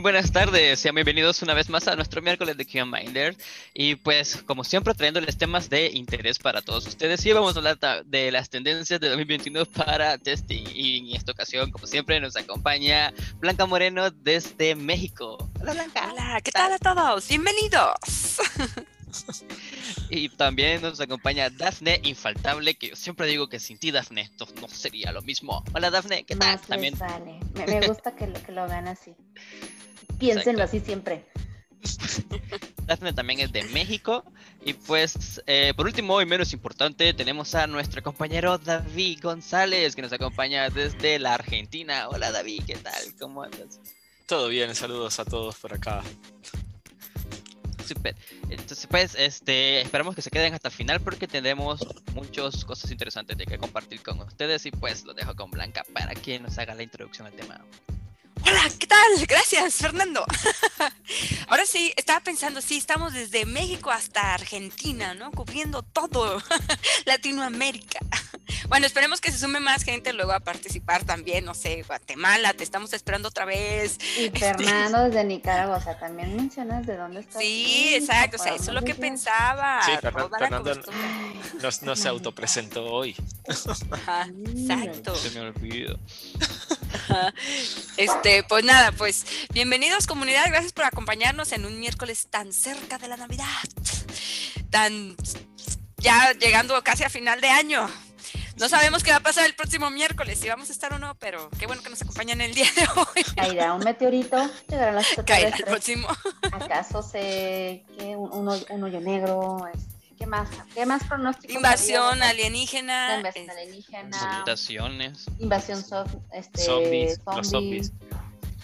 Buenas tardes, sean bienvenidos una vez más a nuestro miércoles de Q Minder. Y pues, como siempre, trayéndoles temas de interés para todos ustedes. Y vamos a hablar de las tendencias de 2021 para testing. Y en esta ocasión, como siempre, nos acompaña Blanca Moreno desde México. Hola, Blanca. Hola, ¿qué tal a todos? Bienvenidos. y también nos acompaña Dafne Infaltable, que yo siempre digo que sin ti, Dafne, esto no sería lo mismo. Hola, Dafne, ¿qué tal? también. Me, me, gusta que lo, que lo vean así. Piénsenlo así siempre. Daphne también es de México. Y pues, eh, por último y menos importante, tenemos a nuestro compañero David González, que nos acompaña desde la Argentina. Hola David, ¿qué tal? ¿Cómo andas? Todo bien, saludos a todos por acá. Super. Entonces, pues, este, esperamos que se queden hasta el final porque tenemos muchas cosas interesantes de que compartir con ustedes. Y pues, lo dejo con Blanca para que nos haga la introducción al tema. Hola, ¿qué tal? Gracias, Fernando. Ahora sí, estaba pensando, sí, estamos desde México hasta Argentina, ¿no? Cubriendo todo Latinoamérica. Bueno, esperemos que se sume más gente luego a participar también, no sé, Guatemala, te estamos esperando otra vez. Y Fernando desde Nicaragua, o sea, también mencionas de dónde estás. Sí, exacto, o sea, eso es lo que pensaba. Sí, Fernando no, se autopresentó hoy. exacto. Se me olvidó. Este, pues nada, pues bienvenidos comunidad, gracias por acompañarnos en un miércoles tan cerca de la Navidad, tan ya llegando casi a final de año. No sabemos qué va a pasar el próximo miércoles, si vamos a estar o no, pero qué bueno que nos acompañan el día de hoy. Caerá un meteorito, llegará las Caerá el próximo. ¿Acaso se que un, hoyo negro? ¿Qué más? ¿Qué más pronósticos? Invasión alienígena. invasión alienígena. Mutaciones. Invasión este, zombies, zombies.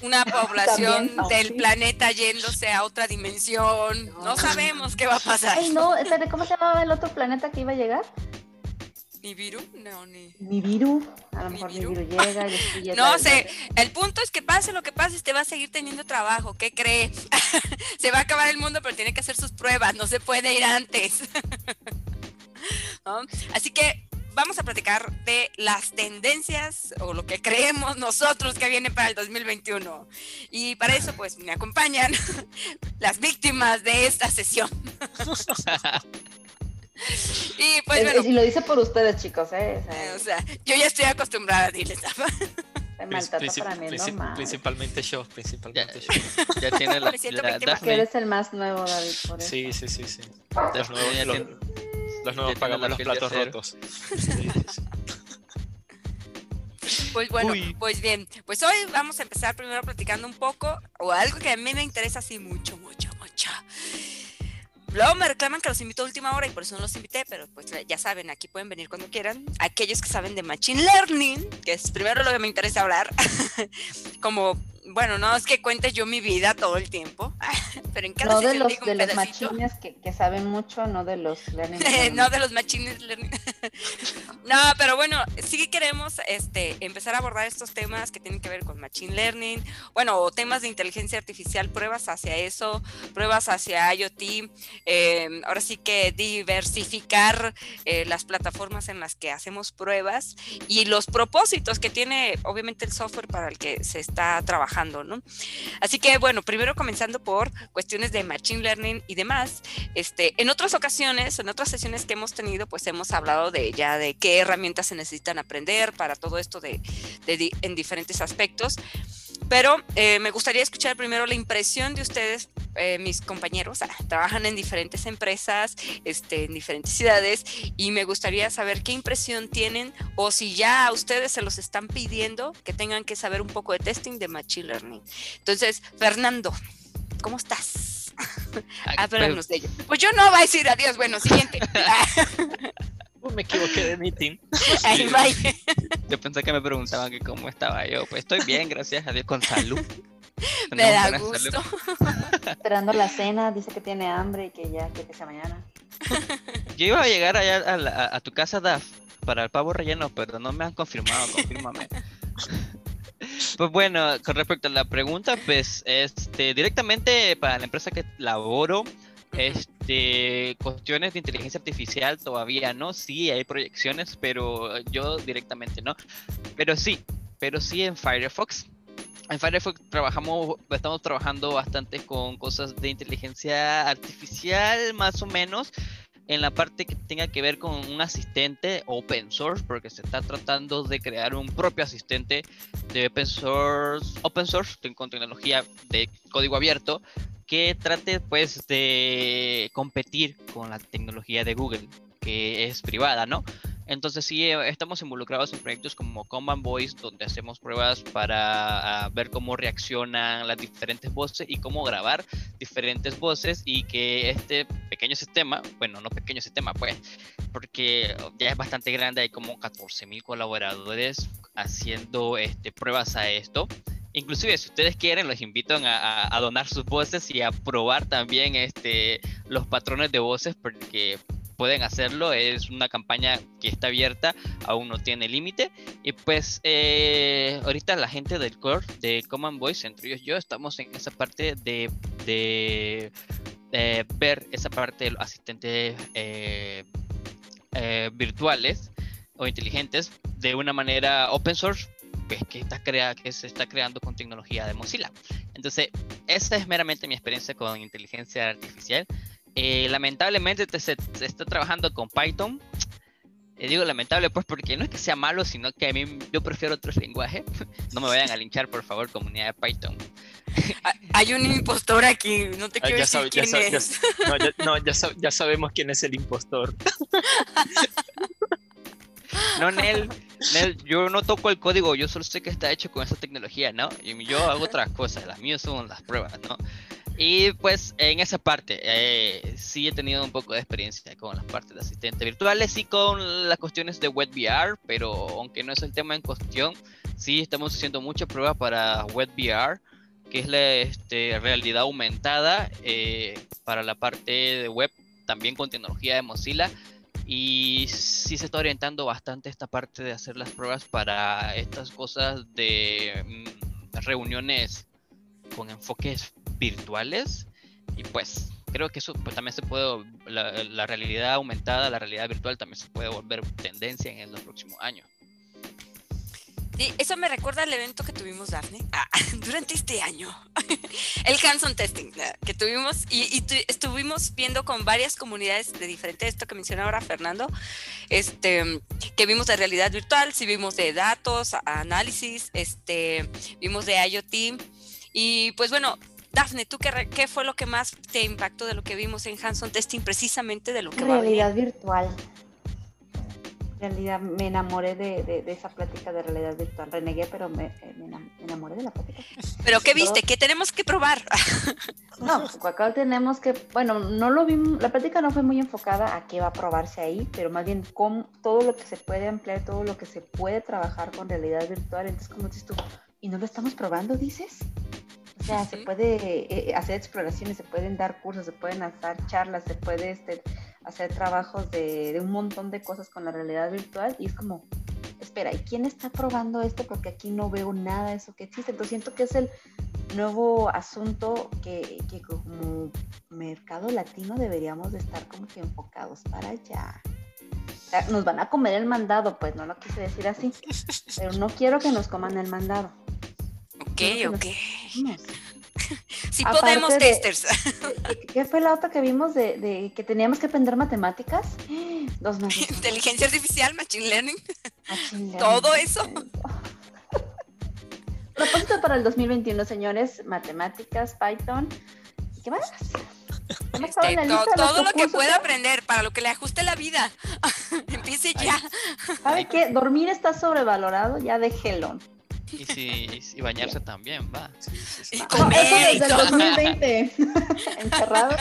Una población del planeta yéndose a otra dimensión. No. sabemos qué va a pasar. Ay, no, ¿cómo se llamaba el otro planeta que iba a llegar? ¿Nibiru? No, ni. Nibiru. A lo mejor Nibiru, llega. Y no sé. El punto es que pase lo que pase, te va a seguir teniendo trabajo. ¿Qué cree? se va a acabar el mundo, pero tiene que hacer sus pruebas. No se puede ir antes. Así que vamos a platicar de las tendencias o lo que creemos nosotros que viene para el 2021. Y para eso, pues me acompañan las víctimas de esta sesión. Y pues bueno. Y lo dice por ustedes, chicos, ¿eh? O sea, yo ya estoy acostumbrada a diles. principalmente yo, principalmente yo. Ya tiene la, la que eres el más nuevo, David. Por eso. Sí, sí, sí, sí. Los nuevos, los, nuevos pagamos los platos rotos. Pues bueno, pues bien, pues hoy vamos a empezar primero platicando un poco, o algo que a mí me interesa así mucho, mucho. Luego me reclaman que los invito a última hora y por eso no los invité, pero pues ya saben, aquí pueden venir cuando quieran. Aquellos que saben de Machine Learning, que es primero lo que me interesa hablar, como bueno, no es que cuente yo mi vida todo el tiempo, pero en cada No de los, de los machines que, que, saben mucho, no de los learning. no de los machines learning. no, pero bueno, sí queremos este, empezar a abordar estos temas que tienen que ver con machine learning, bueno, temas de inteligencia artificial, pruebas hacia eso, pruebas hacia IoT, em, ahora sí que diversificar eh, las plataformas en las que hacemos pruebas y los propósitos que tiene obviamente el software para el que se está trabajando Así que bueno, primero comenzando por cuestiones de Machine Learning y demás, este, en otras ocasiones, en otras sesiones que hemos tenido, pues hemos hablado de ya de qué herramientas se necesitan aprender para todo esto de, en diferentes aspectos. Pero eh, me gustaría escuchar primero la impresión de ustedes, eh, mis compañeros, ah, trabajan en diferentes empresas, este, en diferentes ciudades, y me gustaría saber qué impresión tienen o si ya a ustedes se los están pidiendo que tengan que saber un poco de testing de Machine Learning. Entonces, Fernando, ¿cómo estás? Háblanos de ello. Pues yo no voy a decir adiós, bueno, siguiente. me equivoqué de meeting. Yo pensé que me preguntaban que cómo estaba yo. Pues estoy bien, gracias a Dios, con salud. Me da gusto. Esperando la cena, dice que tiene hambre y que ya que sea mañana. Yo iba a llegar allá a, tu casa, Daf, para el pavo relleno, pero no me han confirmado, confírmame. Pues bueno, con respecto a la pregunta, pues este directamente para la empresa que laboro, este, cuestiones de inteligencia artificial todavía no, sí hay proyecciones, pero yo directamente no. Pero sí, pero sí en Firefox en Firefox trabajamos, estamos trabajando bastante con cosas de inteligencia artificial, más o menos, en la parte que tenga que ver con un asistente open source, porque se está tratando de crear un propio asistente de open source, open source con tecnología de código abierto que trate pues de competir con la tecnología de Google, que es privada, ¿no? Entonces sí, eh, estamos involucrados en proyectos como Common Voice, donde hacemos pruebas para ah, ver cómo reaccionan las diferentes voces y cómo grabar diferentes voces y que este pequeño sistema, bueno, no pequeño sistema, pues, porque ya es bastante grande, hay como 14.000 colaboradores haciendo este, pruebas a esto. Inclusive, si ustedes quieren, los invito a, a, donar sus voces y a probar también este, los patrones de voces, porque pueden hacerlo. Es una campaña que está abierta, aún no tiene límite. Y pues eh, ahorita la gente del core de Common Voice, entre ellos yo, estamos en esa parte de, de ver esa parte de los asistentes eh, eh, virtuales o inteligentes de una manera open source pues, que, está crea que se está creando con tecnología de Mozilla. Entonces, esa es meramente mi experiencia con inteligencia artificial. Eh, lamentablemente se, está trabajando con Python. Eh, digo lamentable pues porque no es que sea malo, sino que a mí yo prefiero otros lenguajes. no me vayan a linchar, por favor, comunidad de Python. Hay un impostor aquí, no te ah, quiero decir quién es. no, ya, sabemos quién es el impostor. No, Nel, Nel, yo no toco el código, yo solo sé que está hecho con esa tecnología, ¿no? Y yo hago otras cosas, las mías son las pruebas, ¿no? Y pues en esa parte eh, sí he tenido un poco de experiencia con las partes de asistentes virtuales y con las cuestiones de WebVR, pero aunque no es el tema en cuestión, sí estamos haciendo mucha prueba para WebVR, que es la este, realidad aumentada eh, para la parte de web, también con tecnología de Mozilla. Y sí se está orientando bastante esta parte de hacer las pruebas para estas cosas de mm, reuniones con enfoques virtuales y pues creo que eso pues, también se puede, la, realidad aumentada, la realidad virtual también se puede volver tendencia en los próximos años. Sí, eso me recuerda al evento que tuvimos, Daphne, ah, durante este año. el hands-on testing que tuvimos y, estuvimos viendo con varias comunidades de diferente esto que menciona ahora Fernando, este, que vimos de realidad virtual, sí vimos de datos, análisis, este, vimos de IoT y pues bueno, Dafne, ¿tú qué, qué, fue lo que más te impactó de lo que vimos en Hanson Testing, precisamente de lo que Realidad virtual. Realidad, me enamoré de, de, esa plática de realidad virtual. Renegué, pero me, eh, me, enamoré de la plática. ¿Pero qué viste? ¿Qué tenemos que probar? no, acá tenemos que, bueno, no lo vimos, la plática no fue muy enfocada a qué va a probarse ahí, pero más bien con todo lo que se puede emplear, todo lo que se puede trabajar con realidad virtual. Entonces, como dices tú, ¿y no lo estamos probando, dices? O sea, se puede eh, eh, hacer exploraciones, se pueden dar cursos, se pueden hacer charlas, se puede este, hacer trabajos de, un montón de cosas con la realidad virtual y es como, espera, ¿y quién está probando esto? Porque aquí no veo nada de eso que existe. Entonces siento que es el nuevo asunto que, que como mercado latino deberíamos de estar como que enfocados para allá. nos van a comer el mandado, pues no lo quise decir así, pero no quiero que nos coman el mandado. Ok, ok. Si podemos, testers. ¿Qué fue la otra que vimos de, que teníamos que aprender matemáticas? Dos Inteligencia artificial, machine learning. Todo eso. Propósito para el 2021, señores, matemáticas, Python. ¿Qué más? Este, todo lo que pueda aprender para lo que le ajuste la vida. Empiece ya. ¿Sabe qué? Dormir está sobrevalorado, ya déjelo. Y, si, y bañarse también, va. y comer. eso desde el 2020. Encerrado.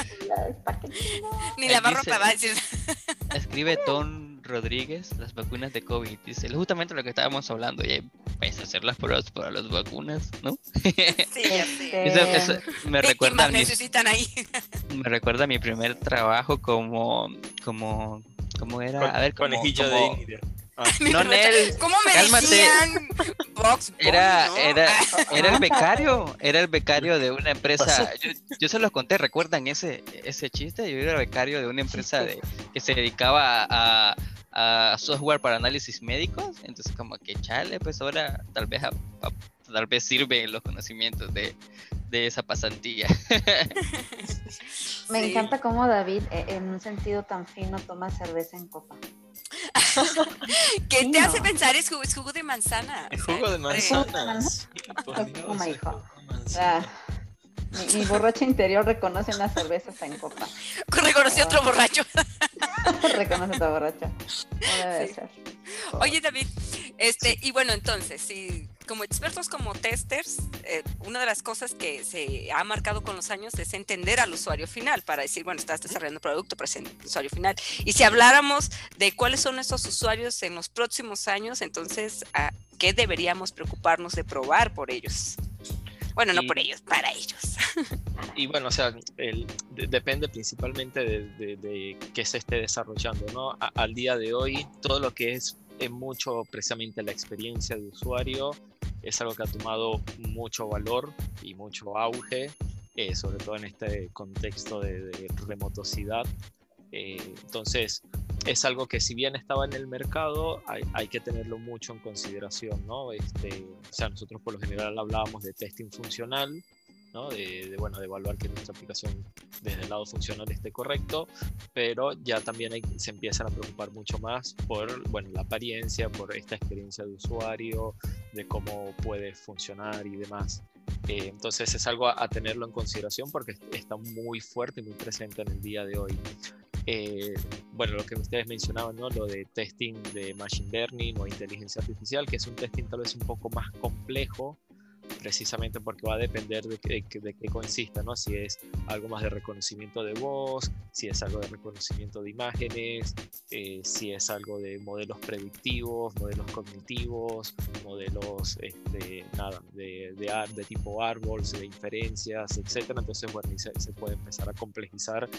Ni la ropa va a decir. Escribe Ton Rodríguez, las vacunas de COVID. Dice, justamente lo que estábamos hablando. Y pues hacer las pruebas para las vacunas, ¿no? Sí, Eso, me recuerda a mi, necesitan ahí. Me recuerda a mi primer trabajo como, como, ¿cómo era? a ver, como, conejillo como, de Ah. No, Nel, ¿Cómo me cálmate. decían? Box, era, era, era el becario, era el becario de una empresa. Yo, yo, se los conté, ¿recuerdan ese, ese chiste? Yo era becario de una empresa de, que se dedicaba a, a software para análisis médicos. Entonces, como que chale, pues ahora tal vez a, tal vez sirven los conocimientos de, de esa pasantía. Me encanta cómo David, e, en un sentido tan fino, toma cerveza en copa. ¿Qué te hace pensar? Es jugo, de manzana. Es jugo de manzana. Oh my God. Mi, borracho interior reconoce una cerveza en copa. Reconoce otro borracho. reconoce otro borracho. Oye, David, este, y bueno, entonces, si como expertos, como testers, eh, una de las cosas que se ha marcado con los años es entender al usuario final para decir, bueno, estás desarrollando producto, pero es el usuario final. Y si habláramos de cuáles son esos usuarios en los próximos años, entonces, ¿a ¿qué deberíamos preocuparnos de probar por ellos? Bueno, no por ellos, para ellos. Y bueno, o sea, depende principalmente de, qué se esté desarrollando, ¿no? al día de hoy, todo lo que es, es mucho precisamente la experiencia de usuario es algo que ha tomado mucho valor y mucho auge, eh, sobre todo en este contexto de, remotosidad. Eh, entonces, es algo que si bien estaba en el mercado, hay, que tenerlo mucho en consideración, ¿no? Este, o sea, nosotros por lo general hablábamos de testing funcional, ¿no? De, bueno, de evaluar que nuestra aplicación desde el lado funcional esté correcto, pero ya también se empiezan a preocupar mucho más por, bueno, la apariencia, por esta experiencia de usuario, de cómo puede funcionar y demás. Eh, entonces es algo a, tenerlo en consideración porque está muy fuerte y muy presente en el día de hoy. Eh, bueno, lo que ustedes mencionaban, ¿no? Lo de testing de machine learning o inteligencia artificial, que es un testing tal vez un poco más complejo, precisamente porque va a depender de, qué, de qué consista, ¿no? Si es algo más de reconocimiento de voz, si es algo de reconocimiento de imágenes, eh, si es algo de modelos predictivos, modelos cognitivos, modelos, este, nada, de, de, de tipo árboles, de inferencias, etcétera. Entonces, bueno, se, se puede empezar a complejizar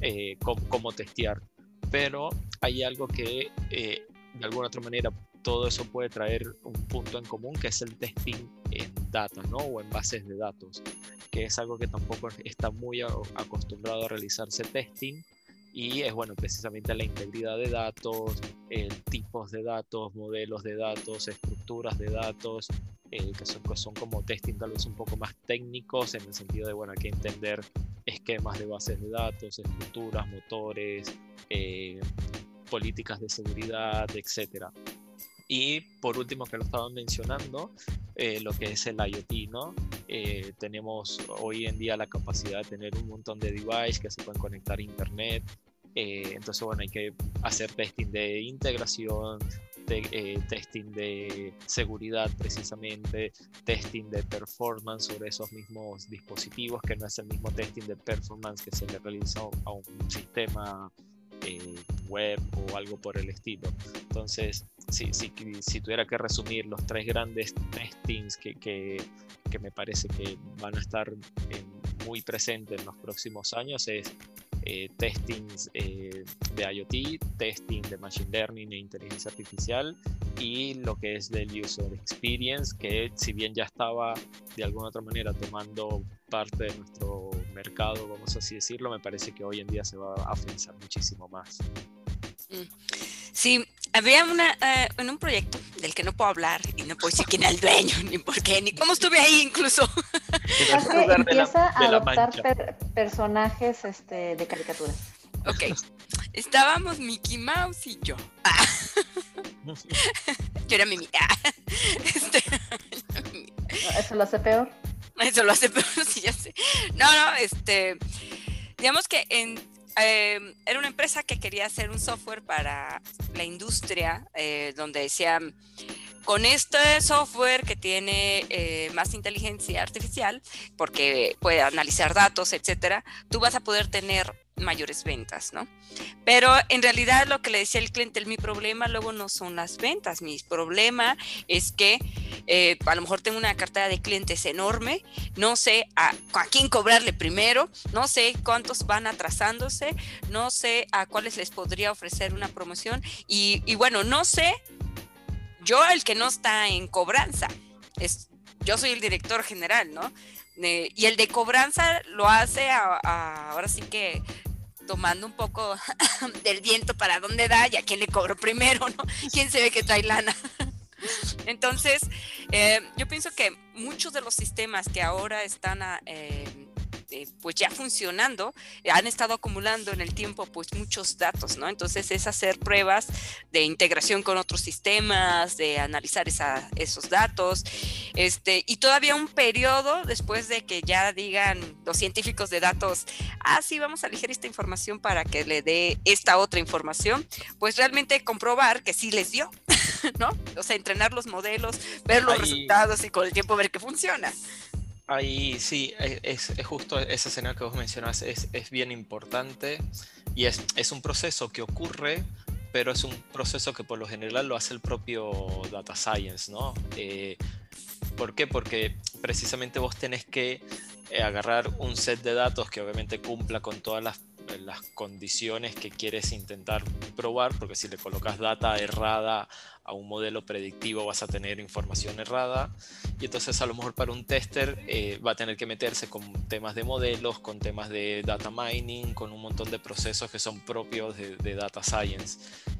eh, cómo, testear. Pero hay algo que eh, de alguna otra manera todo eso puede traer un punto en común que es el testing en data, ¿no? O en bases de datos, que es algo que tampoco está muy acostumbrado a realizarse testing y es bueno precisamente la integridad de datos, tipos de datos, modelos de datos, estructuras de datos, eh, que son, son como testing tal vez un poco más técnicos en el sentido de bueno hay que entender esquemas de bases de datos, estructuras, motores, eh, políticas de seguridad, etcétera. Y por último, que lo estaban mencionando, eh, lo que es el IoT, ¿no? Eh, tenemos hoy en día la capacidad de tener un montón de devices que se pueden conectar a Internet. Eh, entonces, bueno, hay que hacer testing de integración, de, testing de seguridad precisamente, testing de performance sobre esos mismos dispositivos, que no es el mismo testing de performance que se le realiza a un sistema web o algo por el estilo. Entonces, si, si, si, tuviera que resumir los tres grandes testings que, que, que me parece que van a estar muy presentes en los próximos años, es eh, testing eh, de IoT, testing de Machine Learning e inteligencia artificial y lo que es del User Experience, que si bien ya estaba de alguna otra manera tomando parte de nuestro mercado, vamos así decirlo, me parece que hoy en día se va a afianzar muchísimo más. Mm. Sí, había una, eh, en un proyecto del que no puedo hablar y no puedo decir quién era el dueño, ni por qué, ni cómo estuve ahí incluso. Es que empieza a adoptar personajes este, de caricatura. Ok, estábamos Mickey Mouse y yo. Ah. yo era Mimi. Ah. Este, ¿Eso lo hace peor? Eso lo hace peor, sí, ya sé. No, no, este, digamos que Em, era una empresa que quería hacer un software para la industria, eh, donde decían, con este software que tiene eh, más inteligencia artificial, porque puede analizar datos, etcétera, tú vas a poder tener mayores ventas, ¿no? Pero en realidad lo que le decía el cliente, mi problema luego no son las ventas, mi problema es que eh, a lo mejor tengo una cartera de clientes enorme, no sé a, quién cobrarle primero, no sé cuántos van atrasándose, no sé a cuáles les podría ofrecer una promoción y, bueno, no sé, yo el que no está en cobranza, es, yo soy el director general, ¿no? y el de cobranza lo hace ahora sí que tomando un poco del viento para dónde da y a quién le cobro primero, ¿no? ¿Quién se ve que trae lana? Entonces, Eh, yo pienso que muchos de los sistemas que ahora están eh, eh, pues ya funcionando, eh, han estado acumulando en el tiempo pues muchos datos, ¿no? Entonces es hacer pruebas de integración con otros sistemas, de analizar esa, esos datos, este, y todavía un periodo después de que ya digan los científicos de datos, ah, sí, vamos a elegir esta información para que le dé esta otra información, pues realmente comprobar que sí les dio, ¿no? O sea, entrenar los modelos, ver los Ahí- resultados y con el tiempo ver que funciona. Ahí sí, es, justo ese escenario que vos mencionás, es, es bien importante y es, es un proceso que ocurre, pero es un proceso que por lo general lo hace el propio Data Science, ¿no? Eh, ¿Por qué? Porque precisamente vos tenés que eh, agarrar un set de datos que obviamente cumpla con todas las, las condiciones que quieres intentar probar, porque si le colocas data errada a un modelo predictivo vas a tener información errada y entonces a lo mejor para un tester eh, va a tener que meterse con temas de modelos, con temas de data mining, con un montón de procesos que son propios de, data science.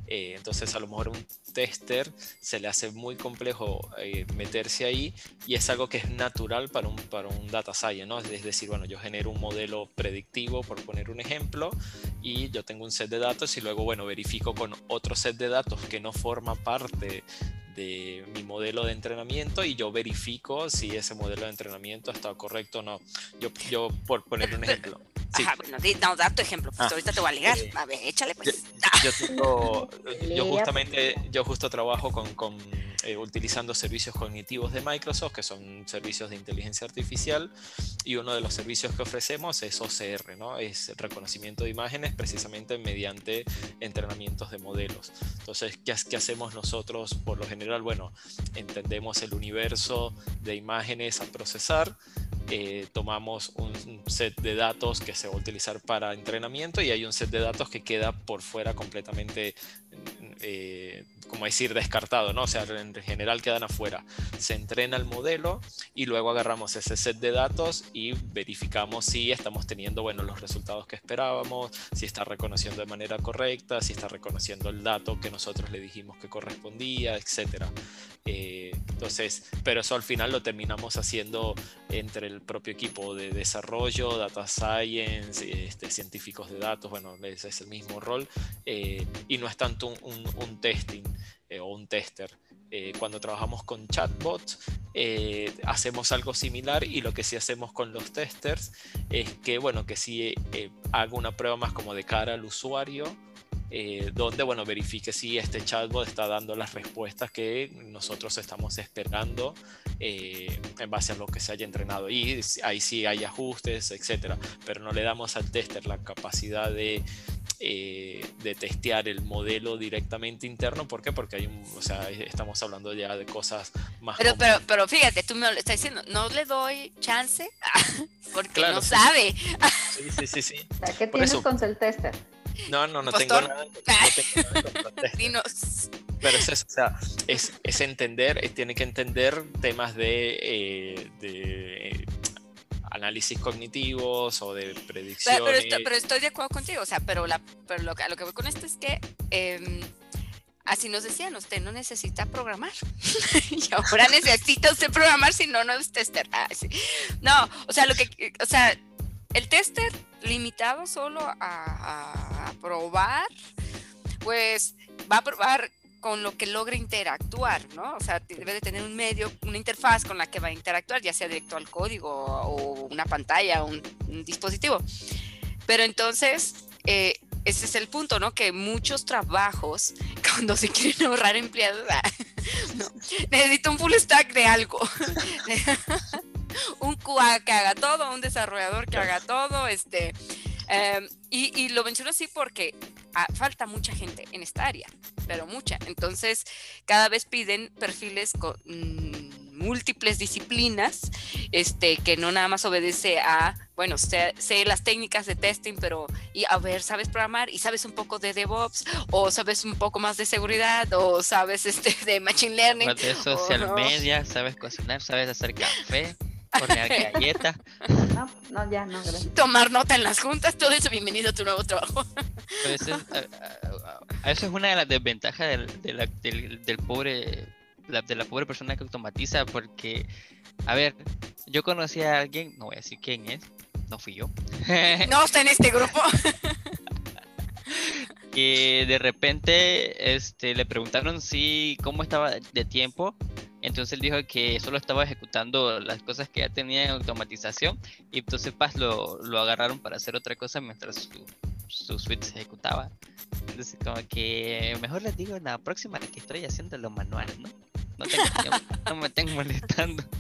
Eh, entonces a lo mejor un tester se le hace muy complejo eh, meterse ahí y es algo que es natural para un, para un data science, ¿no? Es decir, bueno, yo genero un modelo predictivo, por poner un ejemplo, y yo tengo un set de datos y luego, bueno, verifico con otro set de datos que no forma parte de mi modelo de entrenamiento y yo verifico si ese modelo de entrenamiento está correcto o no. Yo, yo por poner un ejemplo. Sí, Ajá, bueno, di- no, da tu ejemplo, pues Ah, ahorita te voy a ligar. eh, a ver, échale yo, pues. yo tengo, yo justamente, yo justo trabajo con, con, eh, utilizando servicios cognitivos de Microsoft, que son servicios de inteligencia artificial, y uno de los servicios que ofrecemos es OCR, ¿no? Es reconocimiento de imágenes precisamente mediante entrenamientos de modelos. Entonces, ¿qué, qué hacemos nosotros por lo general? Bueno, entendemos el universo de imágenes a procesar, eh, tomamos un set de datos que se va a utilizar para entrenamiento y hay un set de datos que queda por fuera completamente, eh, como decir, descartado, ¿no? O sea, en general quedan afuera. Se entrena el modelo y luego agarramos ese set de datos y verificamos si estamos teniendo, bueno, los resultados que esperábamos, si está reconociendo de manera correcta, si está reconociendo el dato que nosotros le dijimos que correspondía, etcétera. Eh, entonces, pero eso al final lo terminamos haciendo entre el propio equipo de desarrollo, data science, este, científicos de datos, bueno, ese es el mismo rol, eh, y no es tanto un, un- un testing eh, o un tester. Eh, cuando trabajamos con chatbots, eh, hacemos algo similar y lo que sí hacemos con los testers es que, bueno, que sí eh, hago una prueba más como de cara al usuario, donde, bueno, verifique si este chatbot está dando las respuestas que nosotros estamos esperando en base a lo que se haya entrenado. Y ahí sí hay ajustes, etcétera, pero no le damos al tester la capacidad de, eh, de testear el modelo directamente interno. ¿Por qué? Porque hay un, o sea, estamos hablando ya de cosas más. Pero, pero, pero fíjate, tú me lo estás diciendo, no le doy chance porque Claro, no sí. sabe. Sí, sí, sí, sí. O sea, ¿Qué Por tienes eso- con el tester? No, no, no tengo nada, no tengo nada contra el tester. Dinos. Pero es eso, o sea, es, es entender, eh, tiene que entender temas de, eh, de eh, análisis cognitivos o de predicciones. Pero, pero, esto- pero estoy de acuerdo contigo, o sea, pero, la, pero lo, a lo que voy con esto es que em, así nos decían, usted no necesita programar. y ahora necesita usted programar, si no, no es tester. Ah. No, o sea, lo que, o sea, el tester limitado solo a probar, pues va a probar con lo que logre interactuar, ¿no? O sea, debe de tener un medio, una interfaz con la que va a interactuar, ya sea directo al código o una pantalla o un, un dispositivo. Pero entonces, eh, ese es el punto, ¿no? Que muchos trabajos, cuando se quieren ahorrar empleados, ah, no, necesito un full stack de algo. un QA que haga todo, un desarrollador que haga todo, este. Eh, y, y lo menciono así porque ah, falta mucha gente en esta área, pero mucha. Entonces, cada vez piden perfiles con mm, múltiples disciplinas, este, que no nada más obedece a, bueno, sé, sé las técnicas de testing, pero, y a ver, ¿sabes programar? Y sabes un poco de DevOps, o sabes un poco más de seguridad, o sabes este, de Machine Learning. de social no. media, sabes cocinar, sabes hacer café, hornear galletas. No, no, ya, no, gracias. Tomar nota en las juntas, todo eso, bienvenido a tu nuevo trabajo. Pero eso es, a- a- a- eso es una de las desventajas del, de la- del, del pobre la, de la pobre persona que automatiza, porque, a ver, yo conocí a alguien, no voy a decir quién es, no fui yo. no está en este grupo. que de repente este, le preguntaron si cómo estaba de tiempo. Entonces él dijo que solo estaba ejecutando las cosas que ya tenía en automatización y entonces Paz lo, lo agarraron para hacer otra cosa mientras su, su suite se ejecutaba. Entonces como que mejor les digo la próxima que estoy haciendo lo manual, ¿no? No, no me estén molestando.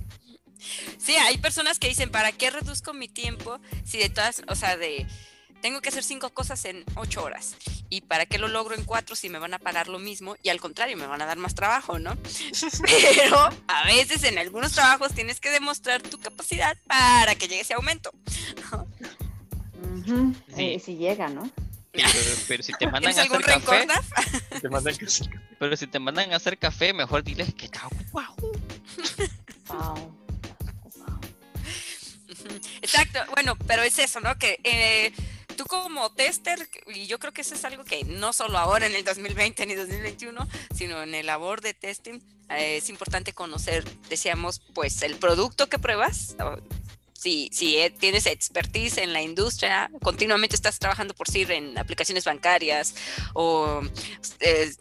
Sí, hay personas que dicen, ¿para qué reduzco mi tiempo si de todas, o sea, de tengo que hacer cinco cosas en ocho horas. ¿Y para qué lo logro en cuatro si me van a pagar lo mismo? Y al contrario, me van a dar más trabajo, ¿no? Pero a veces en algunos trabajos tienes que demostrar tu capacidad para que llegue ese aumento. sí. si llega, ¿no? Pero, si te mandan a hacer café, te mandan a hacer café. Pero si te mandan a hacer café, mejor diles que está wow. wow. Exacto, bueno, pero es eso, ¿no? Que eh, como tester, y yo creo que eso es algo que no solo ahora en el 2020 ni 2021, sino en el labor de testing, eh, es importante conocer, decíamos, pues el producto que pruebas. Si, si eh, tienes expertise en la industria, continuamente estás trabajando por decir en aplicaciones bancarias o,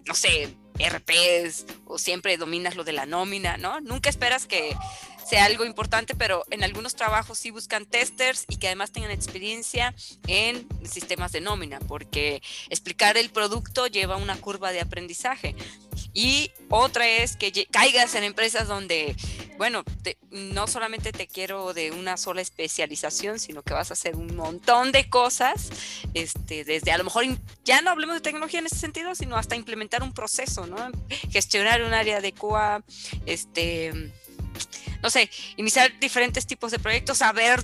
no sé, RPs o siempre dominas lo de la nómina, ¿no? Nunca esperas que sea algo importante, pero en algunos trabajos sí buscan testers y que además tengan experiencia en sistemas de nómina, porque explicar el producto lleva una curva de aprendizaje. Y otra es que caigas en empresas donde, bueno, no solamente te quiero de una sola especialización, sino que vas a hacer un montón de cosas, este, desde a lo mejor ya no hablemos de tecnología en ese sentido, sino hasta implementar un proceso, ¿no? Gestionar un área de QA, este no sé, iniciar diferentes tipos de proyectos, saber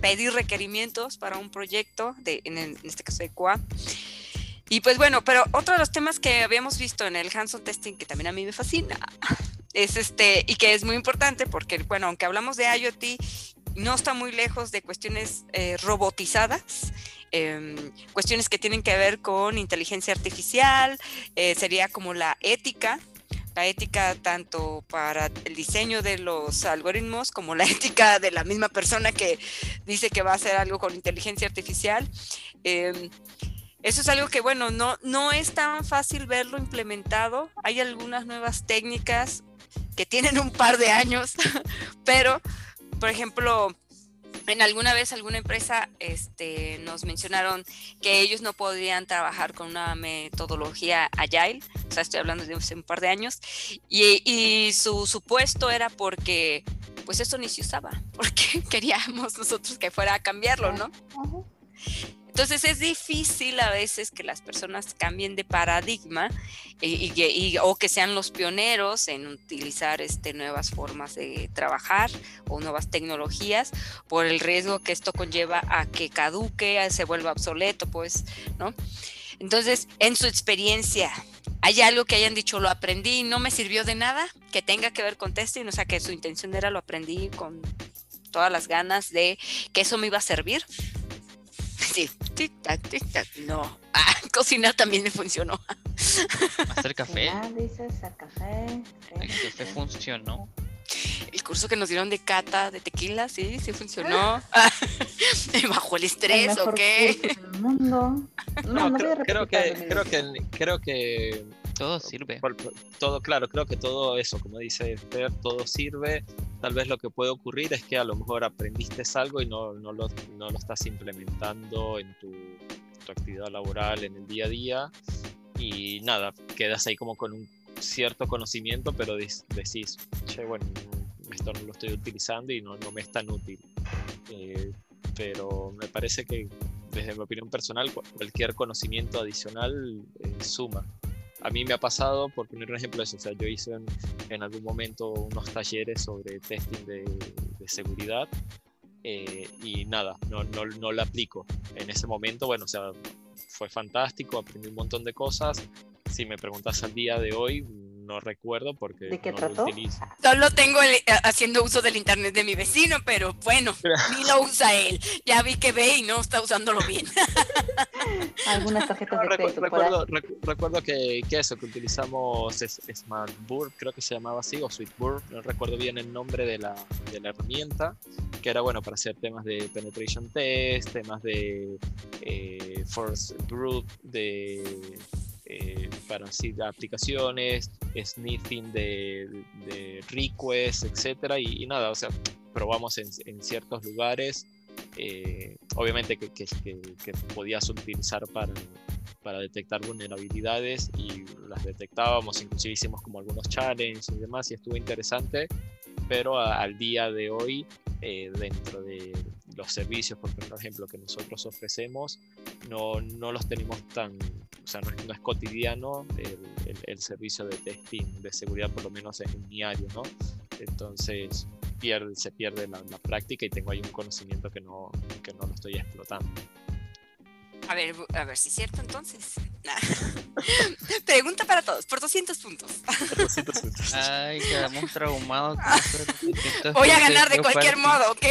pedir requerimientos para un proyecto, de, en, este caso de QA. Y pues bueno, pero otro de los temas que habíamos visto en el hands-on testing, que también a mí me fascina, es este, y que es muy importante porque, bueno, aunque hablamos de IoT, no está muy lejos de cuestiones eh, robotizadas, em, cuestiones que tienen que ver con inteligencia artificial, eh, sería como la ética la ética tanto para el diseño de los algoritmos como la ética de la misma persona que dice que va a hacer algo con inteligencia artificial. Em, eso es algo que, bueno, no, no es tan fácil verlo implementado. Hay algunas nuevas técnicas que tienen un par de años, pero, por ejemplo, en alguna vez alguna empresa este, nos mencionaron que ellos no podían trabajar con una metodología agile, o sea, estoy hablando de hace un par de años, y, su supuesto era porque pues eso ni se usaba, porque queríamos nosotros que fuera a cambiarlo, ¿no? Entonces es difícil a veces que las personas cambien de paradigma y, o que sean los pioneros en utilizar este, nuevas formas de trabajar o nuevas tecnologías por el riesgo que esto conlleva a que caduque, a se vuelva obsoleto, pues, ¿no? Entonces, en su experiencia, ¿hay algo que hayan dicho, lo aprendí y no me sirvió de nada, que tenga que ver con testing? O sea, que su intención era lo aprendí con todas las ganas de que eso me iba a servir. Sí, tic tac, tic tac. No. Ah, cocinar también me funcionó. Hacer café. dices, hacer café. El café funcionó. El curso que nos dieron de cata de tequila, sí, sí funcionó. ¿Bajo el estrés o qué? mundo. No, no, creo, que, creo que creo que todo sirve. todo, claro, creo que todo eso, como dice Fer, todo sirve. Tal vez lo que puede ocurrir es que a lo mejor aprendiste algo y no, no, lo, no lo estás implementando en tu, tu, actividad laboral, en el día a día. Y nada, quedas ahí como con un cierto conocimiento, pero decís, che, bueno, esto no lo estoy utilizando y no, no me es tan útil. Eh, pero me parece que desde mi opinión personal, cualquier conocimiento adicional eh, suma a mí me ha pasado, por poner un ejemplo, eso, o sea, yo hice en, algún momento unos talleres sobre testing de, seguridad eh, y nada, no, no, no lo aplico. En ese momento, bueno, o sea, fue fantástico, aprendí un montón de cosas. Si me preguntas al día de hoy, no recuerdo porque ¿De qué no trató? lo utilizo. Solo tengo el- eh, haciendo uso del internet de mi vecino, pero bueno, ni lo usa él. Ya vi que ve y no está usándolo bien. Algunas tarjetas No, de recu- crédito. por recuerdo, recu- recuerdo que, que eso, que utilizamos es- Smartboard, creo que se llamaba así, o Sweetboard, no recuerdo bien el nombre de la, de la herramienta, que era bueno para hacer temas de penetration test, temas de eh, force group, de eh, para así, de aplicaciones, sniffing de, de requests, etcétera, y, y nada, o sea, probamos en, en ciertos lugares eh, obviamente que, que, que- podías utilizar para, detectar vulnerabilidades y las detectábamos, inclusive hicimos como algunos challenges y demás y estuvo interesante, pero al día de hoy, eh, dentro de los servicios, por ejemplo, que nosotros ofrecemos, no, no los tenemos tan, o sea, no es, no es cotidiano el, servicio de testing de seguridad, por lo menos en área, ¿no? Entonces, pierde, se pierde la, la práctica y tengo ahí un conocimiento que no, que no lo estoy explotando. A ver, a ver si es cierto entonces. Pregunta para todos, por 200 puntos. Ay, quedamos traumados. distintos Voy a ganar de cualquier modo, ¿ok?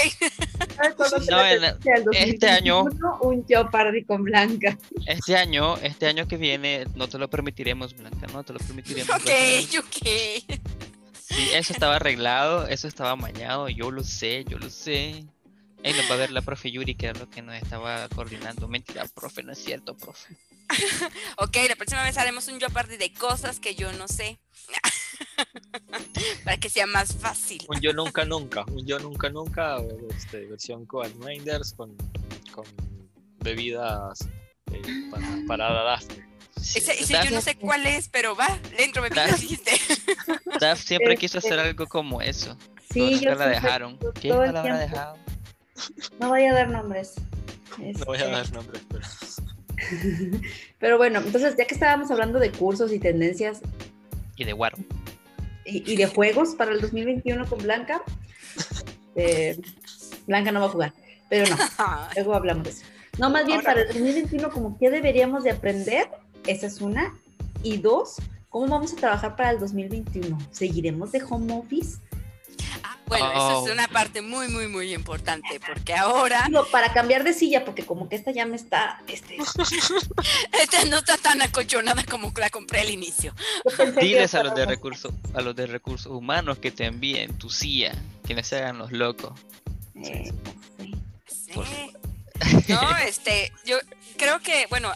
No, en la- este año- Un Jeopardy con Blanca. Este año, este año que viene, no te lo permitiremos, Blanca, no te lo permitiremos. Ok, ok. Sí, eso estaba arreglado, eso estaba mañado, yo lo sé, yo lo sé. Ahí nos va a ver la profe Yuri, que era lo que nos estaba coordinando. Mentira, profe, no es cierto, profe. Ok, la próxima vez haremos un Jeopardy de cosas que yo no sé. Para que sea más fácil. Un yo nunca nunca, un yo nunca nunca, este, versión Coal Minders con, con bebidas eh, para, para. Sí, Ese, ese Daf, yo no sé cuál es, pero va, dentro me Daf. dijiste. Daf siempre Este- quiso hacer algo como eso. Sí, pero yo la siempre- dejaron. ¿Quién no la habrá dejado? No voy a dar nombres. No voy a Este, dar nombres, pero Pero bueno, entonces ya que estábamos hablando de cursos y tendencias Y de Guaro. y, y de juegos para el 2021 con Blanca, eh, Blanca no va a jugar, pero no, luego hablamos de eso. No, más bien Ahora- para el 2021, como qué deberíamos de aprender, esa es una. Y dos, ¿cómo vamos a trabajar para el 2021? ¿Seguiremos de home office? Ah, bueno, eso Oh. es una parte muy, muy, muy importante, porque ahora Digo, para cambiar de silla, porque como que esta ya me está, este, esta no está tan acolchonada como la compré al inicio. Diles a los de recursos, a los de recursos humanos que te envíen tu silla, que no se hagan los locos. Eh, sí. Sí. Por No, este, yo creo que, bueno,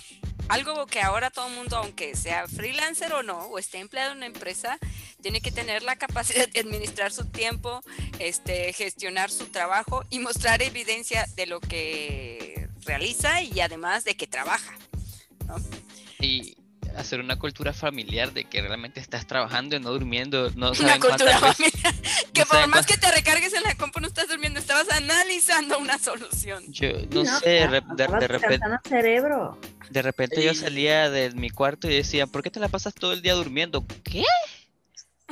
algo que ahora todo el mundo, aunque sea freelancer o no, o esté empleado en una empresa, tiene que tener la capacidad de administrar su tiempo, este, gestionar su trabajo y mostrar evidencia de lo que realiza y además de que trabaja. Y hacer una cultura familiar de que realmente estás trabajando y no durmiendo, no Una cultura familiar. Que no por más que te recargues en la compu no estás durmiendo, estabas analizando una solución. Yo no, No, sé, re- de- de repente, cerebro. de repente yo salía de mi cuarto y decía, ¿por qué te la pasas todo el día durmiendo? ¿Qué?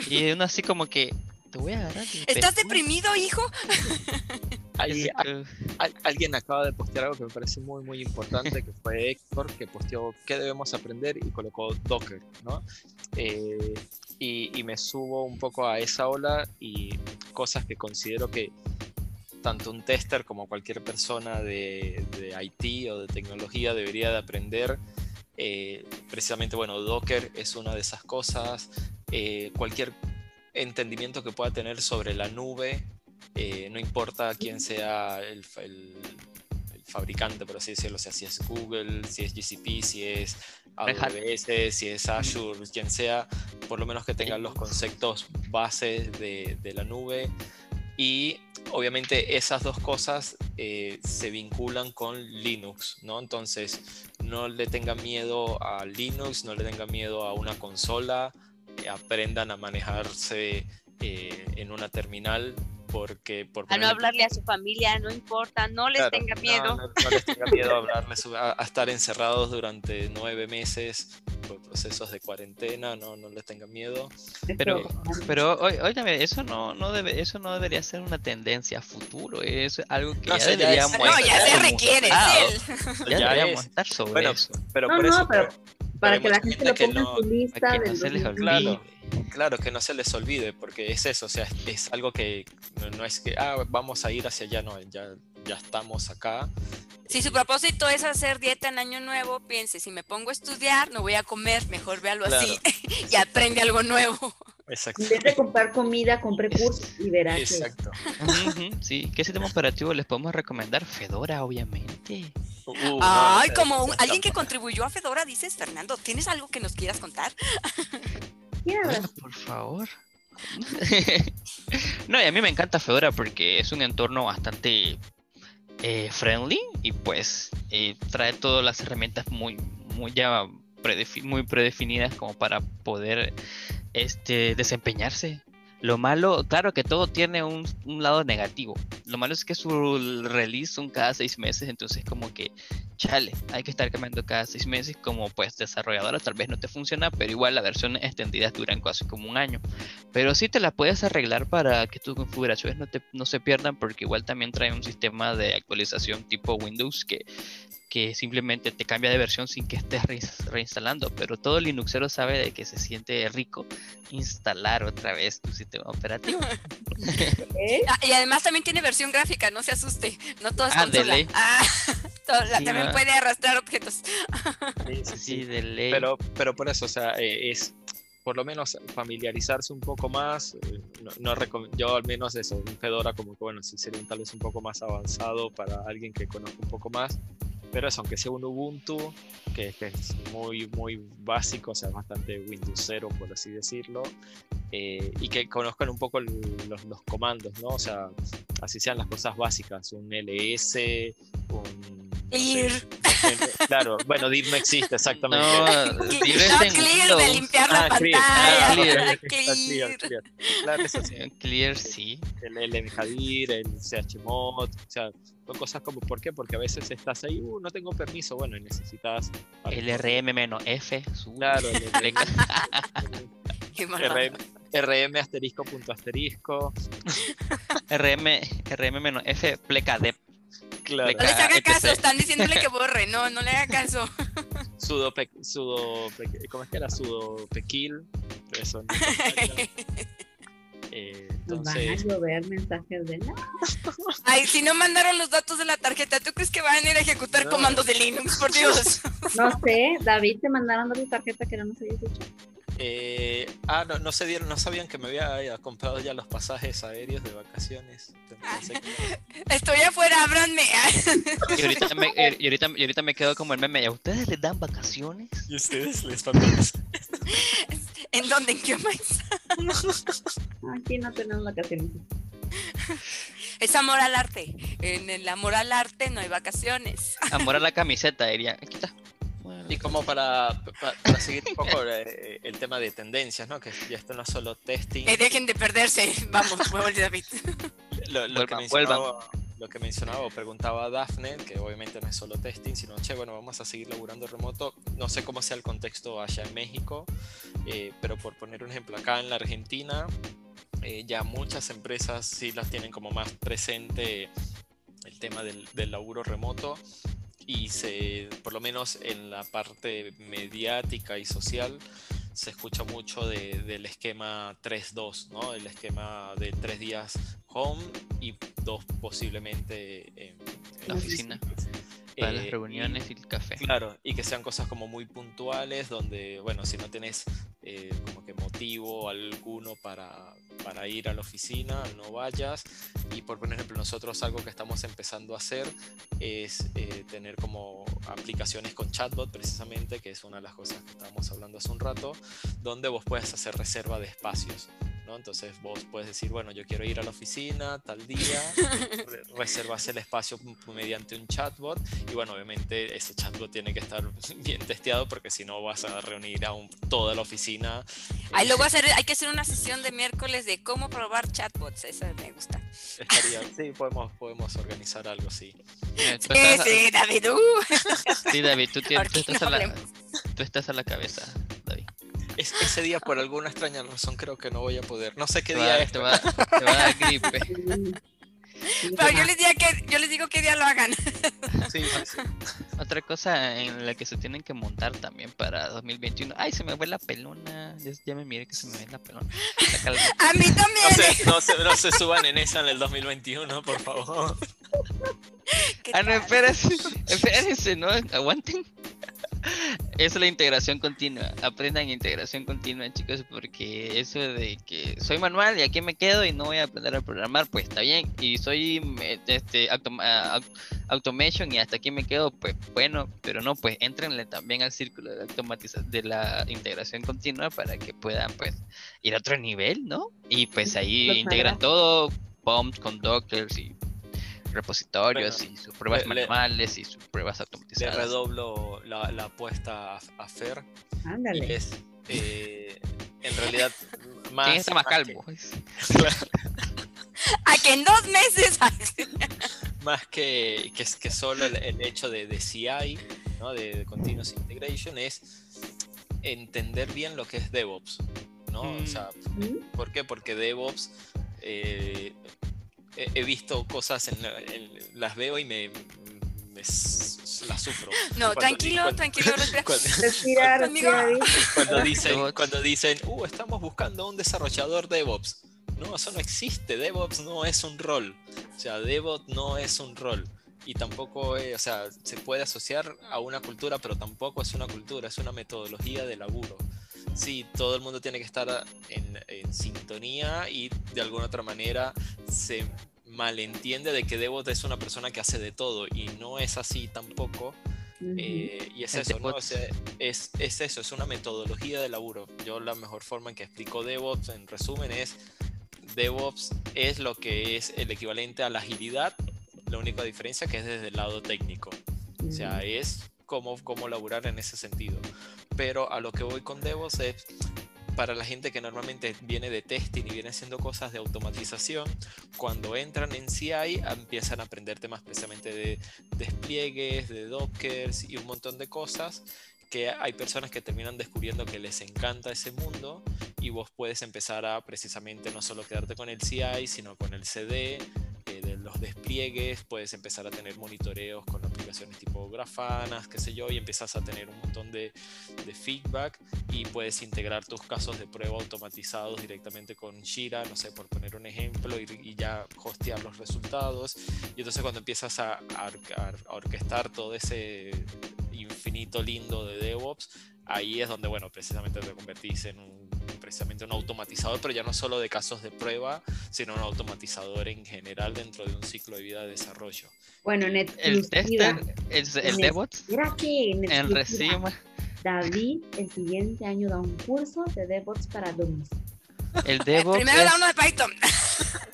Y uno así como que, te voy a agarrar. ¿Estás pescuezo". deprimido, hijo? Alguien acaba de postear algo que me parece muy muy importante que fue Héctor que posteó qué debemos aprender y colocó Docker ¿no? Eh, y, y me subo un poco a esa ola y cosas que considero que tanto un tester como cualquier persona de, de IT o de tecnología debería de aprender Eh, precisamente bueno Docker es una de esas cosas Eh, cualquier entendimiento que pueda tener sobre la nube eh, no importa quién sea el, fa- el- el fabricante, por así decirlo, o sea, si es Google, si es GCP, si es. AWS, si es Azure, quien sea, por lo menos que tengan los conceptos bases de, de la nube. Y obviamente esas dos cosas eh, se vinculan con Linux, ¿no? Entonces, no le tengan miedo a Linux, no le tengan miedo a una consola, eh, aprendan a manejarse eh, en una terminal porque por A no hablarle a su familia, no importa, no les Claro, tenga no, miedo. No, no les tenga miedo a hablarles, a, a estar encerrados durante nueve meses por procesos de cuarentena, no, no les tengan miedo. Pero, pero óigame, eso no, no debe, eso no debería ser una tendencia a futuro, es algo que No, ya deberíamos es- No, ya estar se requiere. Ya, Ya deberíamos es. estar sobre Bueno, eso. Pero No, por no, eso pero para que la gente lo ponga no- en su lista del no se les 2020. olvide. Claro. Claro, que no se les olvide, porque es eso, o sea, es, algo que no, no es que, ah, vamos a ir hacia allá, no, ya, ya estamos acá. Si su propósito es hacer dieta en año nuevo, piense, si me pongo a estudiar, no voy a comer, mejor véalo así y aprende algo nuevo. Exacto. En vez de comprar comida, compre cursos y verás que Exacto. Ujú, Sí, ¿qué sistema operativo les podemos recomendar? Fedora, obviamente. Uh, Ay, no como un- alguien que contribuyó a Fedora, dices, Fernando, ¿tienes algo que nos quieras contar? Por favor. no, y a mí me encanta Fedora porque es un entorno bastante eh, friendly y pues eh, trae todas las herramientas muy, muy ya muy predefinidas como para poder este, desempeñarse. Lo malo, claro que todo tiene un, un lado negativo. Lo malo es que su release son cada seis meses, entonces como que, chale, hay que estar cambiando cada seis meses. Como pues desarrolladora tal vez no te funciona, pero igual las versiones extendidas duran casi como un año. Pero sí te la puedes arreglar para que tus configuraciones no, te, no se pierdan, porque igual también trae un sistema de actualización tipo Windows que, que simplemente te cambia de versión sin que estés reins- reinstalando. Pero todo Linuxero sabe de que se siente rico instalar otra vez tu sistema operativo. ¿Eh? Ah, y además también tiene versión gráfica, no se asuste, no todo es Ah, de consola. ley. Ah, todo- la- Sí, también no. puede arrastrar objetos. Sí, sí, sí. De ley. Pero, pero por eso, o sea, eh, es por lo menos familiarizarse un poco más. eh, no, no yo al menos eso, un Fedora como que bueno, sí sería un tal vez un poco más avanzado para alguien que conozca un poco más. Pero eso, aunque sea un Ubuntu, que, que es muy, muy básico, o sea, bastante Windows 0, por así decirlo, eh, y que conozcan un poco los, los comandos, ¿no? O sea, así sean las cosas básicas, un ls, un... claro, bueno, div no existe exactamente. no, Clear, no, de Windows. limpiar la Ah, clear, pantalla. clear. ah, clear, clear. clear. Claro, eso sí. Clear, sí. El LMJDIR, el chmod, o sea, son cosas como, ¿por qué? Porque a veces estás ahí, uh, no tengo permiso, bueno, y necesitas... El RM-F. su- Claro, el. RM, RM asterisco punto asterisco, RM, RM-F pleca dep. Claro, No les haga etc. caso, están diciéndole que borre, no, no le haga caso. sudo, pe, sudo pe- ¿cómo es que era? Sudo pequil, eso no eh, Nos van a entonces, llover mensajes de la... Ay, si no mandaron los datos de la tarjeta, ¿tú crees que van a ir a ejecutar No. comandos de Linux? Por Dios. No sé, David, te mandaron tu tarjeta que no nos habías dicho. Eh, ah, no, no se dieron, no sabían que me había comprado ya los pasajes aéreos de vacaciones. Que- Estoy afuera, ábranme. Y ahorita, me, y, ahorita, y ahorita me quedo como el meme. ¿A ustedes les dan vacaciones? ¿Y ustedes les faltan ¿En dónde? ¿En qué país? Aquí no tenemos vacaciones. Es amor al arte. En el amor al arte no hay vacaciones. Amor a la camiseta, diría. Aquí está. Bueno, Y como para, pa- para seguir un poco eh, el tema de tendencias, ¿no? Que ya esto no es solo testing. Eh, dejen de perderse. Vamos, David. Lo, lo que Vuelvan, mencionaba, lo que mencionaba o preguntaba Daphne, que obviamente no es solo testing, sino, che, bueno, vamos a seguir laburando remoto. No sé cómo sea el contexto allá en México, eh, pero por poner un ejemplo, acá en la Argentina, eh, ya muchas empresas sí las tienen como más presente el tema del, del laburo remoto y se, por lo menos en la parte mediática y social, se escucha mucho de- del esquema 3-2, ¿no? El esquema de tres días home y dos posiblemente en la oficina. Para las Eh, reuniones y el café. Claro, y que sean cosas como muy puntuales, donde, bueno, si no tenés eh, como que motivo alguno para, para ir a la oficina, no vayas. Y por poner ejemplo, nosotros algo que estamos empezando a hacer es eh, tener como aplicaciones con chatbot, precisamente, que es una de las cosas que estábamos hablando hace un rato, donde vos puedes hacer reserva de espacios. ¿No? Entonces vos puedes decir, bueno, yo quiero ir a la oficina tal día, re- reservas el espacio mediante un chatbot y bueno, obviamente ese chatbot tiene que estar bien testeado porque si no vas a reunir a un- toda la oficina. Ahí luego hacer, hay que hacer una sesión de miércoles de cómo probar chatbots. Esa me gusta. Estaría, sí, podemos, podemos organizar algo así. Eh, Sí, estás- sí, David. uh. sí, David, tú, tienes- tú estás no la, tú estás a la cabeza. Es- ese día por alguna extraña razón creo que no voy a poder. No sé qué Te día va, es. te va- te va a dar gripe. Pero yo les, digo que, yo les digo que día lo hagan. Sí, sí, sí. Otra cosa en la que se tienen que montar también para 2021. Ay, se me ve la pelona. Ya, ya me miré que se me ve la pelona. La- A mí No también. se, no, se, no se suban en esa en el 2021, por favor. ¿Qué Ah, no, espérense. Espérense, ¿no? Aguanten. Es la integración continua. Aprendan integración continua, chicos, porque eso de que soy manual y aquí me quedo y no voy a aprender a programar, pues está bien. Y soy eh, este autom- au- automation y hasta aquí me quedo, pues bueno, pero no, pues entrenle también al círculo de de la integración continua para que puedan pues ir a otro nivel, ¿no? Y pues ahí integran todo, bombs con dockers y repositorios Bueno, y sus pruebas le- le- manuales y sus pruebas Le automatizadas. redoblo la, la apuesta a, a Fer. Y Ándale. es, eh, en realidad, más. ¿Quién está más que- calvo? A que en dos meses. más que, que, que solo el, el hecho de, de CI, ¿no? de, de Continuous Integration, es entender bien lo que es DevOps. ¿no? O sea, ¿Mm? ¿Por qué? Porque DevOps eh, he, visto cosas, en, la- en- las veo y me, me las sufro. No, Cuando- tranquilo, cuando- tranquilo. respira. Cuando, Respirar, cuando dicen, cuando dicen, uh, estamos buscando un desarrollador DevOps. No, eso no existe. DevOps no es un rol. O sea, DevOps no es un rol. Y tampoco, es- o sea, se puede asociar a una cultura, pero tampoco es una cultura, es una metodología de laburo. Sí, todo el mundo tiene que estar en, en sintonía y de alguna otra manera se malentiende de que DevOps es una persona que hace de todo y no es así tampoco. Eh, y es El eso, ¿no? O sea, es, es eso, es una metodología de laburo. Yo la mejor forma en que explico DevOps, en resumen, es DevOps es lo que es el equivalente a la agilidad, la única diferencia que es desde el lado técnico. O sea, es cómo, cómo laburar en ese sentido. Pero a lo que voy con DevOps es para la gente que normalmente viene de testing y viene haciendo cosas de automatización, cuando entran en CI empiezan a aprender temas precisamente de despliegues, de dockers y un montón de cosas que hay personas que terminan descubriendo que les encanta ese mundo y vos puedes empezar a precisamente no solo quedarte con el CI, sino con el CD, los despliegues, puedes empezar a tener monitoreos con aplicaciones tipo Grafanas, qué sé yo, y empiezas a tener un montón de, de feedback y puedes integrar tus casos de prueba automatizados directamente con Jira, no sé, por poner un ejemplo, y, y ya hostear los resultados. Y entonces cuando empiezas a, a- a orquestar todo ese infinito lindo de DevOps, ahí es donde, bueno, precisamente te convertís en un, precisamente un automatizador, pero ya no solo de casos de prueba, sino un automatizador en general dentro de un ciclo de vida de desarrollo. Bueno, en El exclusiva. tester, es el En DevOps, Mira que en en exclusiva, resumen, David el siguiente año da un curso de DevOps para alumnos. el DevOps Primero da uno de Python.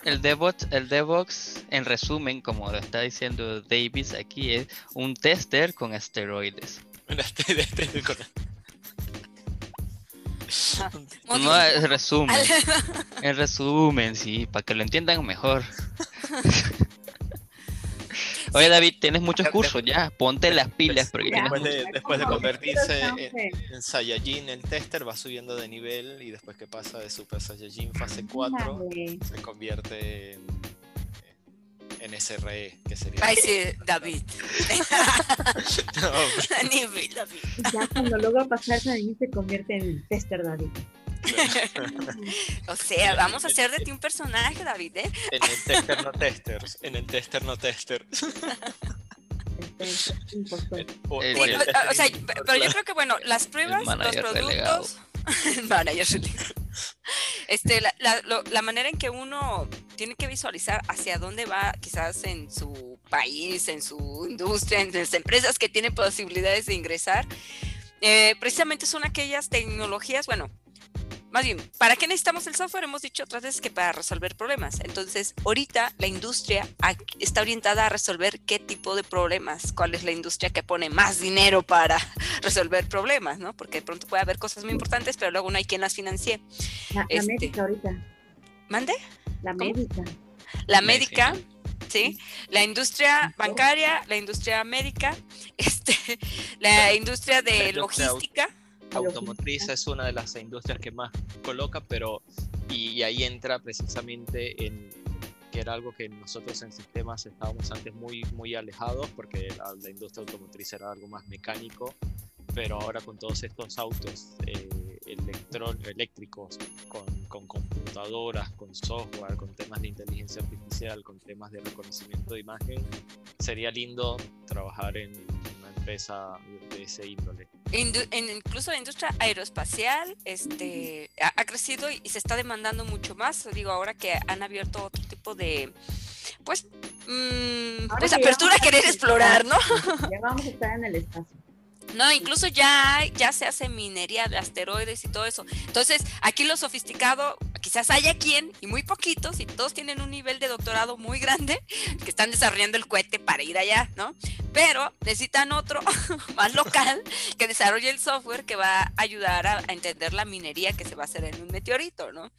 El DevOps, el DevOps, en resumen, como lo está diciendo Davis aquí, es un tester con esteroides. Este- este- No es resumen, en resumen, sí, para que lo entiendan mejor. Oye David, tienes muchos cursos ya, ponte las pilas porque Después de, después de convertirse en, en Saiyajin, el tester va subiendo de nivel y después que pasa de Super Saiyajin fase 4 Ándale. se convierte en, en SRE, que sería... Ay, sí, David. No, Nivel, David. Y Ya cuando logra pasarse ahí se convierte en tester David. O sea, vamos a hacer de ti un personaje, David, ¿eh? en el tester no testers, en el tester no tester. Este. O- o en Sí, el o, tester o sea, pero yo creo que, bueno, las pruebas, los productos. Manager. Este, la, la- lo- la manera en que uno tiene que visualizar hacia dónde va, quizás en su país, en su industria, en las empresas que tienen posibilidades de ingresar, eh, precisamente son aquellas tecnologías, bueno, más bien, ¿para qué necesitamos el software? Hemos dicho otras veces que para resolver problemas. Entonces, ahorita la industria está orientada a resolver qué tipo de problemas, cuál es la industria que pone más dinero para resolver problemas, ¿no? Porque de pronto puede haber cosas muy importantes, pero luego no hay quien las financie. La, la Este. médica ahorita. ¿Mande? La ¿Cómo? médica. La Medicina. médica, ¿sí? La industria bancaria, la industria médica, este, la industria de logística. Automotriz es una de las industrias que más coloca, pero y, y ahí entra precisamente en que era algo que nosotros en sistemas estábamos antes muy, muy alejados porque la, la industria automotriz era algo más mecánico, pero ahora con todos estos autos eh, eléctricos, con, con computadoras, con software, con temas de inteligencia artificial, con temas de reconocimiento de imagen, sería lindo trabajar en una empresa de ese índole. Indu- incluso la industria aeroespacial este, ha, ha crecido y, y se está demandando mucho más. Digo, ahora que han abierto otro tipo de, pues, mm, Ahora pues apertura a querer explorar, ¿no? Ya vamos a estar en el espacio. No, incluso ya, ya se hace minería de asteroides y todo eso. Entonces, aquí lo sofisticado, quizás haya quien, y muy poquitos, y todos tienen un nivel de doctorado muy grande, que están desarrollando el cohete para ir allá, ¿no? Pero necesitan otro más local que desarrolle el software que va a ayudar a, entender la minería que se va a hacer en un meteorito, ¿no?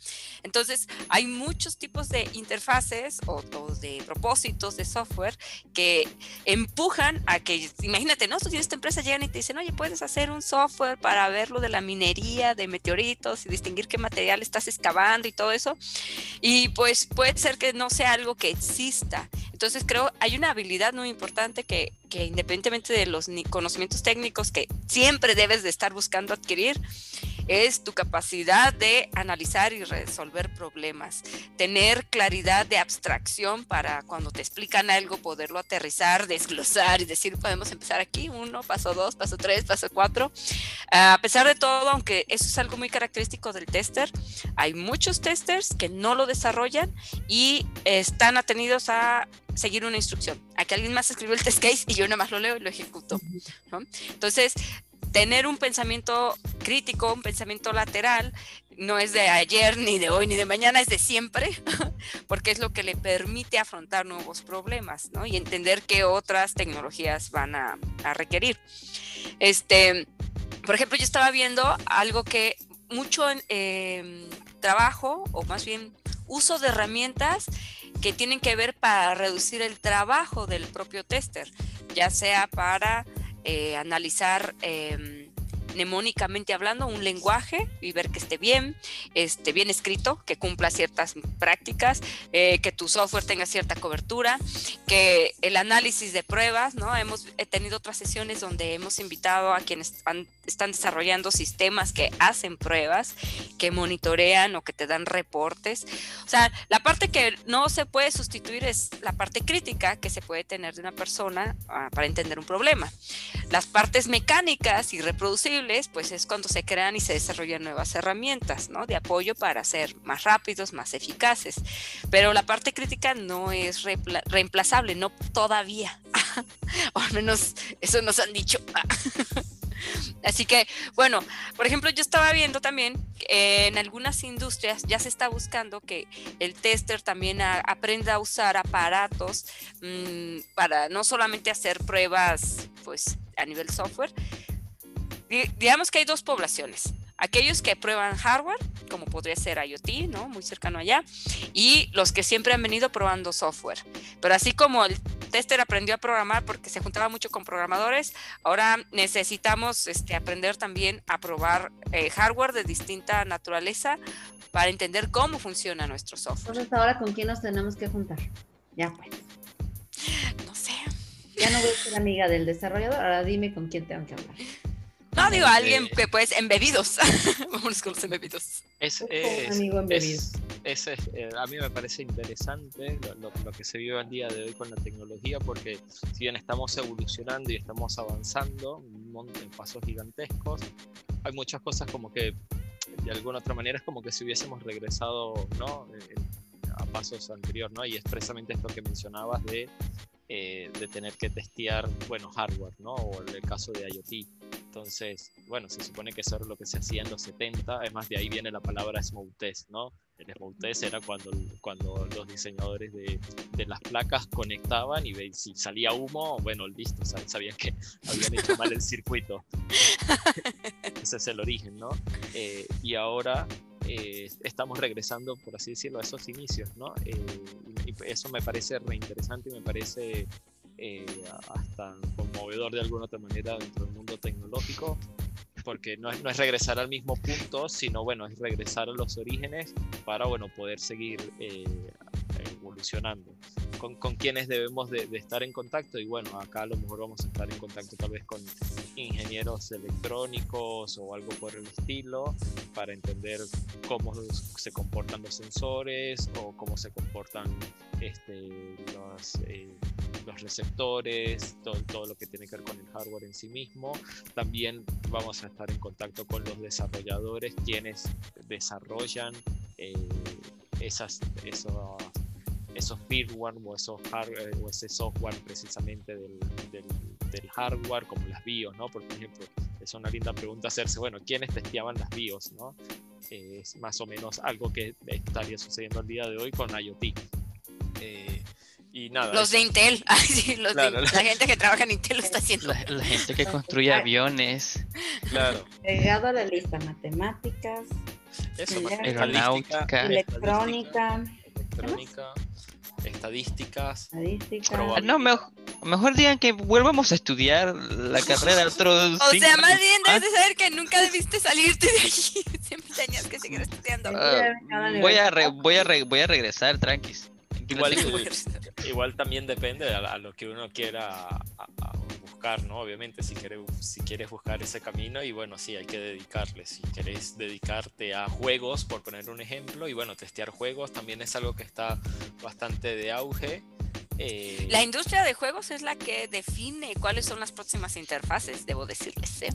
Entonces, hay muchos tipos de interfaces o, o de propósitos de software que empujan a que, imagínate, ¿no? Tú tienes esta empresa, llegan y te dicen, oye, puedes hacer un software para ver lo de la minería de meteoritos y distinguir qué material estás excavando y todo eso. Y pues puede ser que no sea algo que exista. Entonces creo hay una habilidad muy importante que, que independientemente de los conocimientos técnicos que siempre debes de estar buscando adquirir, es tu capacidad de analizar y resolver problemas, tener claridad de abstracción para cuando te explican algo poderlo aterrizar, desglosar y decir podemos empezar aquí, uno, paso dos, paso tres, paso cuatro. Ah, a pesar de todo, aunque eso es algo muy característico del tester, hay muchos testers que no lo desarrollan y están atenidos a seguir una instrucción. Aquí alguien más escribió el test case y yo nada más lo leo y lo ejecuto. Entonces, tener un pensamiento crítico, un pensamiento lateral, no es de ayer, ni de hoy, ni de mañana, es de siempre, porque es lo que le permite afrontar nuevos problemas, ¿no? Y entender qué otras tecnologías van a, requerir. Este, por ejemplo, yo estaba viendo algo que mucho eh, trabajo, o más bien uso de herramientas que tienen que ver para reducir el trabajo del propio tester, ya sea para eh, analizar eh, mnemónicamente hablando un lenguaje y ver que esté bien, esté bien escrito, que cumpla ciertas prácticas, eh, que tu software tenga cierta cobertura, que el análisis de pruebas, ¿no? Hemos he tenido otras sesiones donde hemos invitado a quienes han- están desarrollando sistemas que hacen pruebas, que monitorean o que te dan reportes. O sea, la parte que no se puede sustituir es la parte crítica que se puede tener de una persona ah, para entender un problema. Las partes mecánicas y reproducibles, pues es cuando se crean y se desarrollan nuevas herramientas, ¿no? De apoyo para ser más rápidos, más eficaces. Pero la parte crítica no es reemplazable, no todavía. o al menos eso nos han dicho. Así que, bueno, por ejemplo, yo estaba viendo también que en algunas industrias ya se está buscando que el tester también aprenda a usar aparatos mm, para no solamente hacer pruebas, pues, a nivel software. Di- digamos que hay dos poblaciones. Aquellos que prueban hardware, como podría ser IoT, ¿no? Muy cercano allá, y los que siempre han venido probando software. Pero así como el tester aprendió a programar porque se juntaba mucho con programadores, ahora necesitamos este, aprender también a probar eh, hardware de distinta naturaleza para entender cómo funciona nuestro software. Entonces, ahora con quién nos tenemos que juntar. Ya pues. No sé. Ya no voy a ser amiga del desarrollador. Ahora dime con quién tengo que hablar. No, digo, alguien Eh. que pues embebidos. Vámonos con los embebidos. Es, Un es- amigo embebido. es- es, eh, a mí me parece interesante lo, lo- lo que se vive al día de hoy con la tecnología, porque si bien estamos evolucionando y estamos avanzando un montón de pasos gigantescos, hay muchas cosas como que de alguna otra manera es como que si hubiésemos regresado ¿no? Eh, a pasos anteriores, ¿no? Y es precisamente esto que mencionabas de, eh, de tener que testear, bueno, hardware, ¿no? O en el caso de IoT. Entonces, bueno, se supone que eso era lo que se hacía en los 70, es más, de ahí viene la palabra smoke test, ¿no? El smoke test era cuando, cuando los diseñadores de, de las placas conectaban y ve- si salía humo, bueno, listo, sab- sabían que habían hecho mal el circuito. Ese es el origen, ¿no? Eh, y ahora eh, estamos regresando, por así decirlo, a esos inicios, ¿no? Eh, y, eso me parece reinteresante y me parece eh, hasta conmovedor de alguna otra manera dentro del tecnológico, porque no es, no es regresar al mismo punto, sino bueno, es regresar a los orígenes para bueno, poder seguir eh, evolucionando. Con, con quienes debemos de, de estar en contacto y bueno, acá a lo mejor vamos a estar en contacto tal vez con ingenieros electrónicos o algo por el estilo para entender cómo se comportan los sensores o cómo se comportan este, los, eh, los receptores, todo, todo lo que tiene que ver con el hardware en sí mismo. También vamos a estar en contacto con los desarrolladores, quienes desarrollan eh, esas, esos, esos firmware o, esos hardware, o ese software precisamente del, del, del hardware, como las BIOS, ¿no? Por ejemplo, es una linda pregunta hacerse, bueno, ¿quiénes testeaban las BIOS, ¿no? Eh, es más o menos algo que estaría sucediendo el día de hoy con IoT. Eh, y nada. Los de. Intel, Ay, sí, los de- Claro. la gente que trabaja en Intel lo está haciendo. La, la gente que construye aviones, Claro. Agregado a la lista, matemáticas, Eso, Aeronáutica. Aeronáutica. electrónica, electrónica, estadísticas. estadística. Ah. No, mejor, mejor digan que vuelvamos a estudiar la carrera de otros O cinco sea, más bien debes de saber que nunca debiste salirte de allí. Siempre tenías que seguir estudiando. Ah, voy, a re- voy, a re- voy a regresar, tranquis. Igual, también depende a, a lo que uno quiera a- a ¿no? Obviamente, si quieres, si quieres buscar ese camino, y bueno, sí, hay que dedicarle. Si querés dedicarte a juegos, por poner un ejemplo, y bueno, testear juegos también es algo que está bastante de auge. Eh, La industria de juegos es la que define cuáles son las próximas interfaces, debo decirles. ¿eh?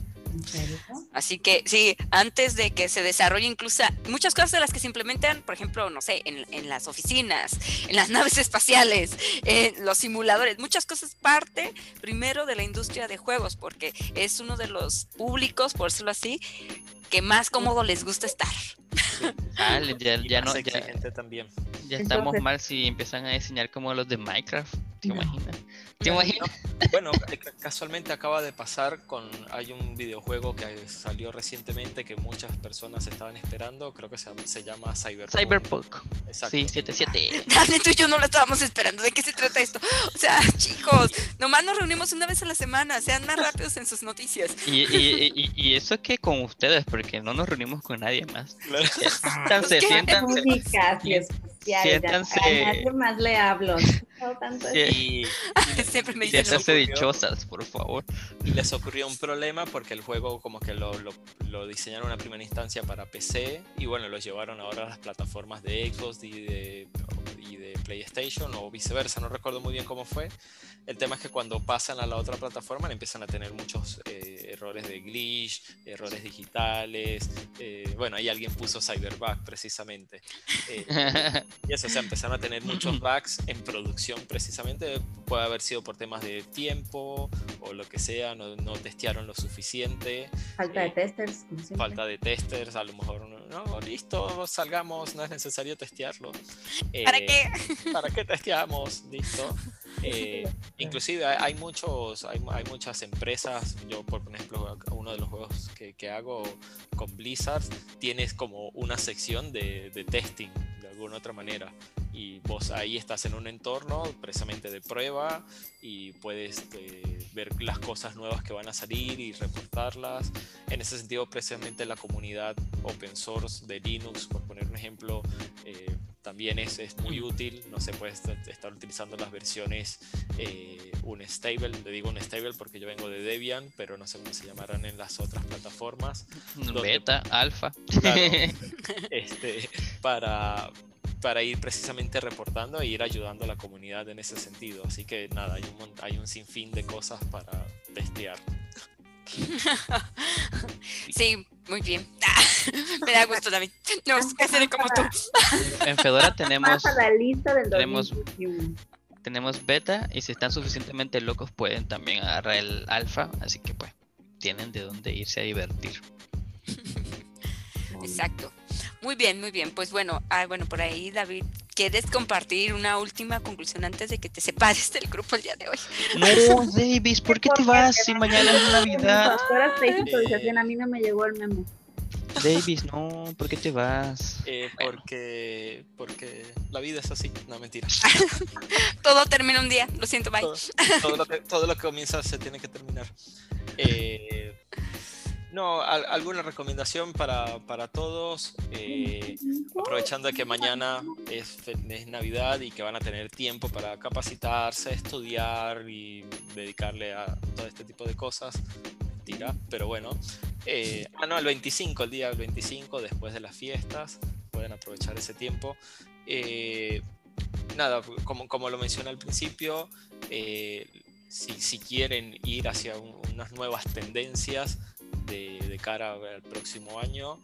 Así que sí, antes de que se desarrolle incluso muchas cosas de las que se implementan, por ejemplo, no sé, en, en las oficinas, en las naves espaciales, en los simuladores, muchas cosas parte primero de la industria de juegos, porque es uno de los públicos, por decirlo así, que más cómodo les gusta estar. Ah, ya, ya no, ya, también. ya estamos Entonces- mal si empiezan a diseñar como los de Minecraft. ¿Te No. imaginas? ¿Te No, imaginas? Bueno, ca- ca- casualmente acaba de pasar con. Hay un videojuego que salió recientemente que muchas personas estaban esperando. Creo que se, se llama Cyberpunk. Cyberpunk. Exacto. Sí, 77. Dale, tú y yo no lo estábamos esperando. ¿De qué se trata esto? O sea, chicos, nomás nos reunimos una vez a la semana. Sean más rápidos en sus noticias. Y, y, y, y eso que con ustedes, porque no nos reunimos con nadie más. Claro. Siéntanse. Únicas y Siéntanse. A nadie más le hablo. No tanto Sí. Y, Siempre me dicen ocurrió- dichosas, por favor. y les ocurrió un problema porque el juego como que lo, lo, lo diseñaron en una primera instancia para PC y bueno, lo llevaron ahora a las plataformas de Xbox y de, y de PlayStation o viceversa, no recuerdo muy bien cómo fue. El tema es que cuando pasan a la otra plataforma le empiezan a tener muchos eh, errores de glitch, errores digitales. eh, bueno, ahí alguien puso Cyberbug precisamente. Eh, y eso, o sea, empezaron a tener muchos bugs en producción precisamente. Puede haber sido por temas de tiempo o lo que sea, no, no testearon lo suficiente, Falta de Eh, testers. falta de testers, a lo mejor no, listo, salgamos, no es necesario testearlo. ¿Para Eh, qué? ¿Para qué testeamos? Listo. Eh, inclusive hay, hay muchos, hay, hay muchas empresas, yo por ejemplo uno de los juegos que, que hago con Blizzard tienes como una sección de, de testing de alguna otra manera y vos ahí estás en un entorno precisamente de prueba y puedes eh, ver las cosas nuevas que van a salir y reportarlas. En ese sentido precisamente la comunidad open source de Linux, por poner un ejemplo, eh, también es, es muy útil, no se puede est- estar utilizando las versiones eh, unstable, le digo unstable porque yo vengo de Debian, pero no sé cómo se llamarán en las otras plataformas, Beta, alfa. Claro. este, para, para ir precisamente reportando e ir ayudando a la comunidad en ese sentido. Así que nada, hay un, hay un sinfín de cosas para testear. Sí, muy bien. Me da gusto, David. No, es que seré como tú. en Fedora tenemos, Más a la lista del tenemos- 2021. tenemos beta y si están suficientemente locos pueden también agarrar el alfa. Así que pues tienen de dónde irse a divertir. Exacto. Muy bien, muy bien. Pues bueno, ah, bueno, por ahí, David, ¿quieres compartir una última conclusión antes de que te separes del grupo el día de hoy? No, Davis, ¿por qué te vas si mañana es Navidad? Actualización, a mí no me llegó el memo. Davis, no, ¿por qué te vas? Eh, porque, porque la vida es así, no mentira. Todo termina un día. Lo siento, bye. todo, todo lo que, todo lo que comienza se tiene que terminar. Eh, No, al- alguna recomendación para, para todos, eh, aprovechando que mañana es, es Navidad y que van a tener tiempo para capacitarse, estudiar y dedicarle a todo este tipo de cosas. Mentira, pero bueno. Eh, ah, no, el 25, el día del 25, después de las fiestas, pueden aprovechar ese tiempo. Eh, nada, como, como lo mencioné al principio, eh, si, si quieren ir hacia un- unas nuevas tendencias, de, de cara al próximo año.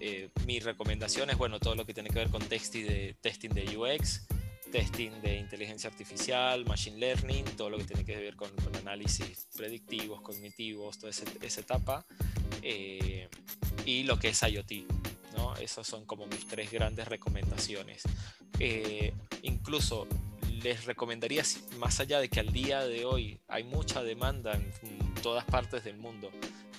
Eh, mi recomendación es, bueno, todo lo que tiene que ver con testing de, testing de UX, testing de inteligencia artificial, machine learning, todo lo que tiene que ver con, con análisis predictivos, cognitivos, toda esa etapa, eh, y lo que es IoT. ¿no? Esas son como mis tres grandes recomendaciones. Eh, incluso les recomendaría, más allá de que al día de hoy hay mucha demanda en todas partes del mundo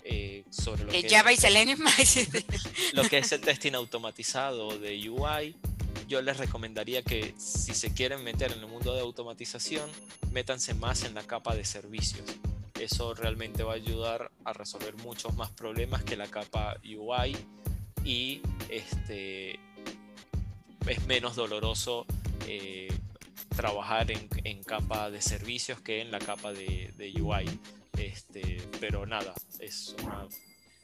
eh, sobre lo Que que, Java y es, Selenium. lo que es el testing automatizado de UI, yo les recomendaría que si se quieren meter en el mundo de automatización, métanse más en la capa de servicios. Eso realmente va a ayudar a resolver muchos más problemas que la capa UI y este, es menos doloroso eh, trabajar en, en capa de servicios que en la capa de, de UI. Este, pero nada, es una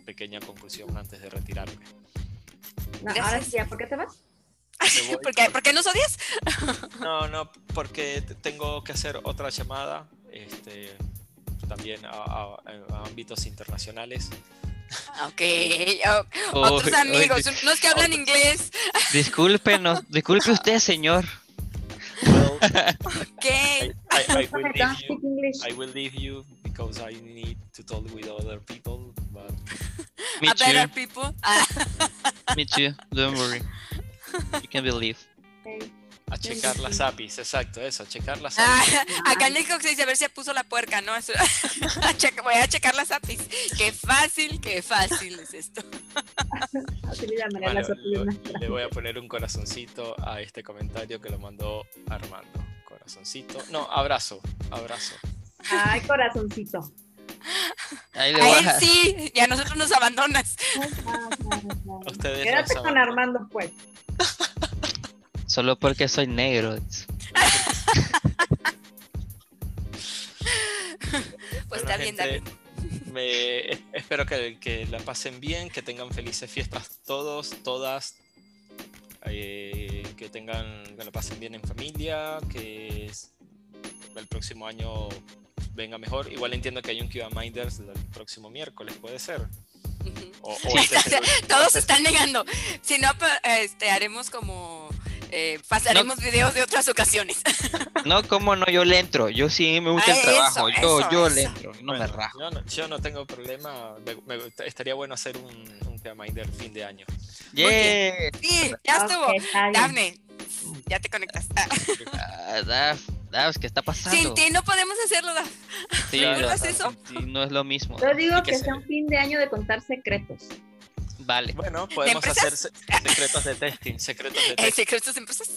pequeña conclusión antes de retirarme. No, Gracias. ahora sí, ¿ya por qué te vas? ¿Por qué, ¿Por qué nos odias? No, no, porque tengo que hacer otra llamada, este, también a, a- a ámbitos internacionales. Ok, o- otros amigos, dis- unos que hablan inglés. Discúlpenos, disculpe usted, señor. Well, Ok. I, I- I will Don't leave speak you. English. I will leave you because I need to talk with other people. But Me a better too, people. Me too, don't worry. You can believe. Ok. A checar las APIs, exacto, eso, a checar las ah, APIs. acá en México se dice a ver si puso la puerca, ¿no? Eso- Voy a checar las APIs. Qué fácil, qué fácil es esto. Le lo- voy a poner un corazoncito a este comentario que lo mandó Armando. Corazoncito. No, abrazo, abrazo. Ay, corazoncito. Ahí le A él sí, y a nosotros nos abandonas. Ustedes Quédate con. Armando, pues. Solo porque soy negro. Pues Bueno, está bien, David. me- es- espero que, que la pasen bien, que tengan felices fiestas todos, todas, eh, que tengan, que lo pasen bien en familia, que el próximo año venga mejor. Igual entiendo que hay un Kiva Minders el próximo miércoles, puede ser. Ujú. O, o este Todos se están negando. Si no, pa- este, haremos como. Eh, pasaremos videos de otras ocasiones. No, cómo no, yo le entro. Yo sí me gusta Ah, el trabajo. eso, yo eso, yo eso. le entro. No me rajo. Yo no, yo no tengo problema. me- me- estaría bueno hacer un, un Kiva Minder fin de año. Yeah. Sí, ya estuvo. Ok, está bien. Dafne, ya te conectas. Ah, Ah, Daf, Daf, ¿qué está pasando? sin ti no podemos hacerlo, Daf. Sí, ¿no no, recuerdas eso? sí, no es lo mismo. Yo digo que que se- sea un fin de año de contar secretos. Vale. Bueno, podemos hacer se- secretos de testing, secretos de Eh, testing. secretos empresas.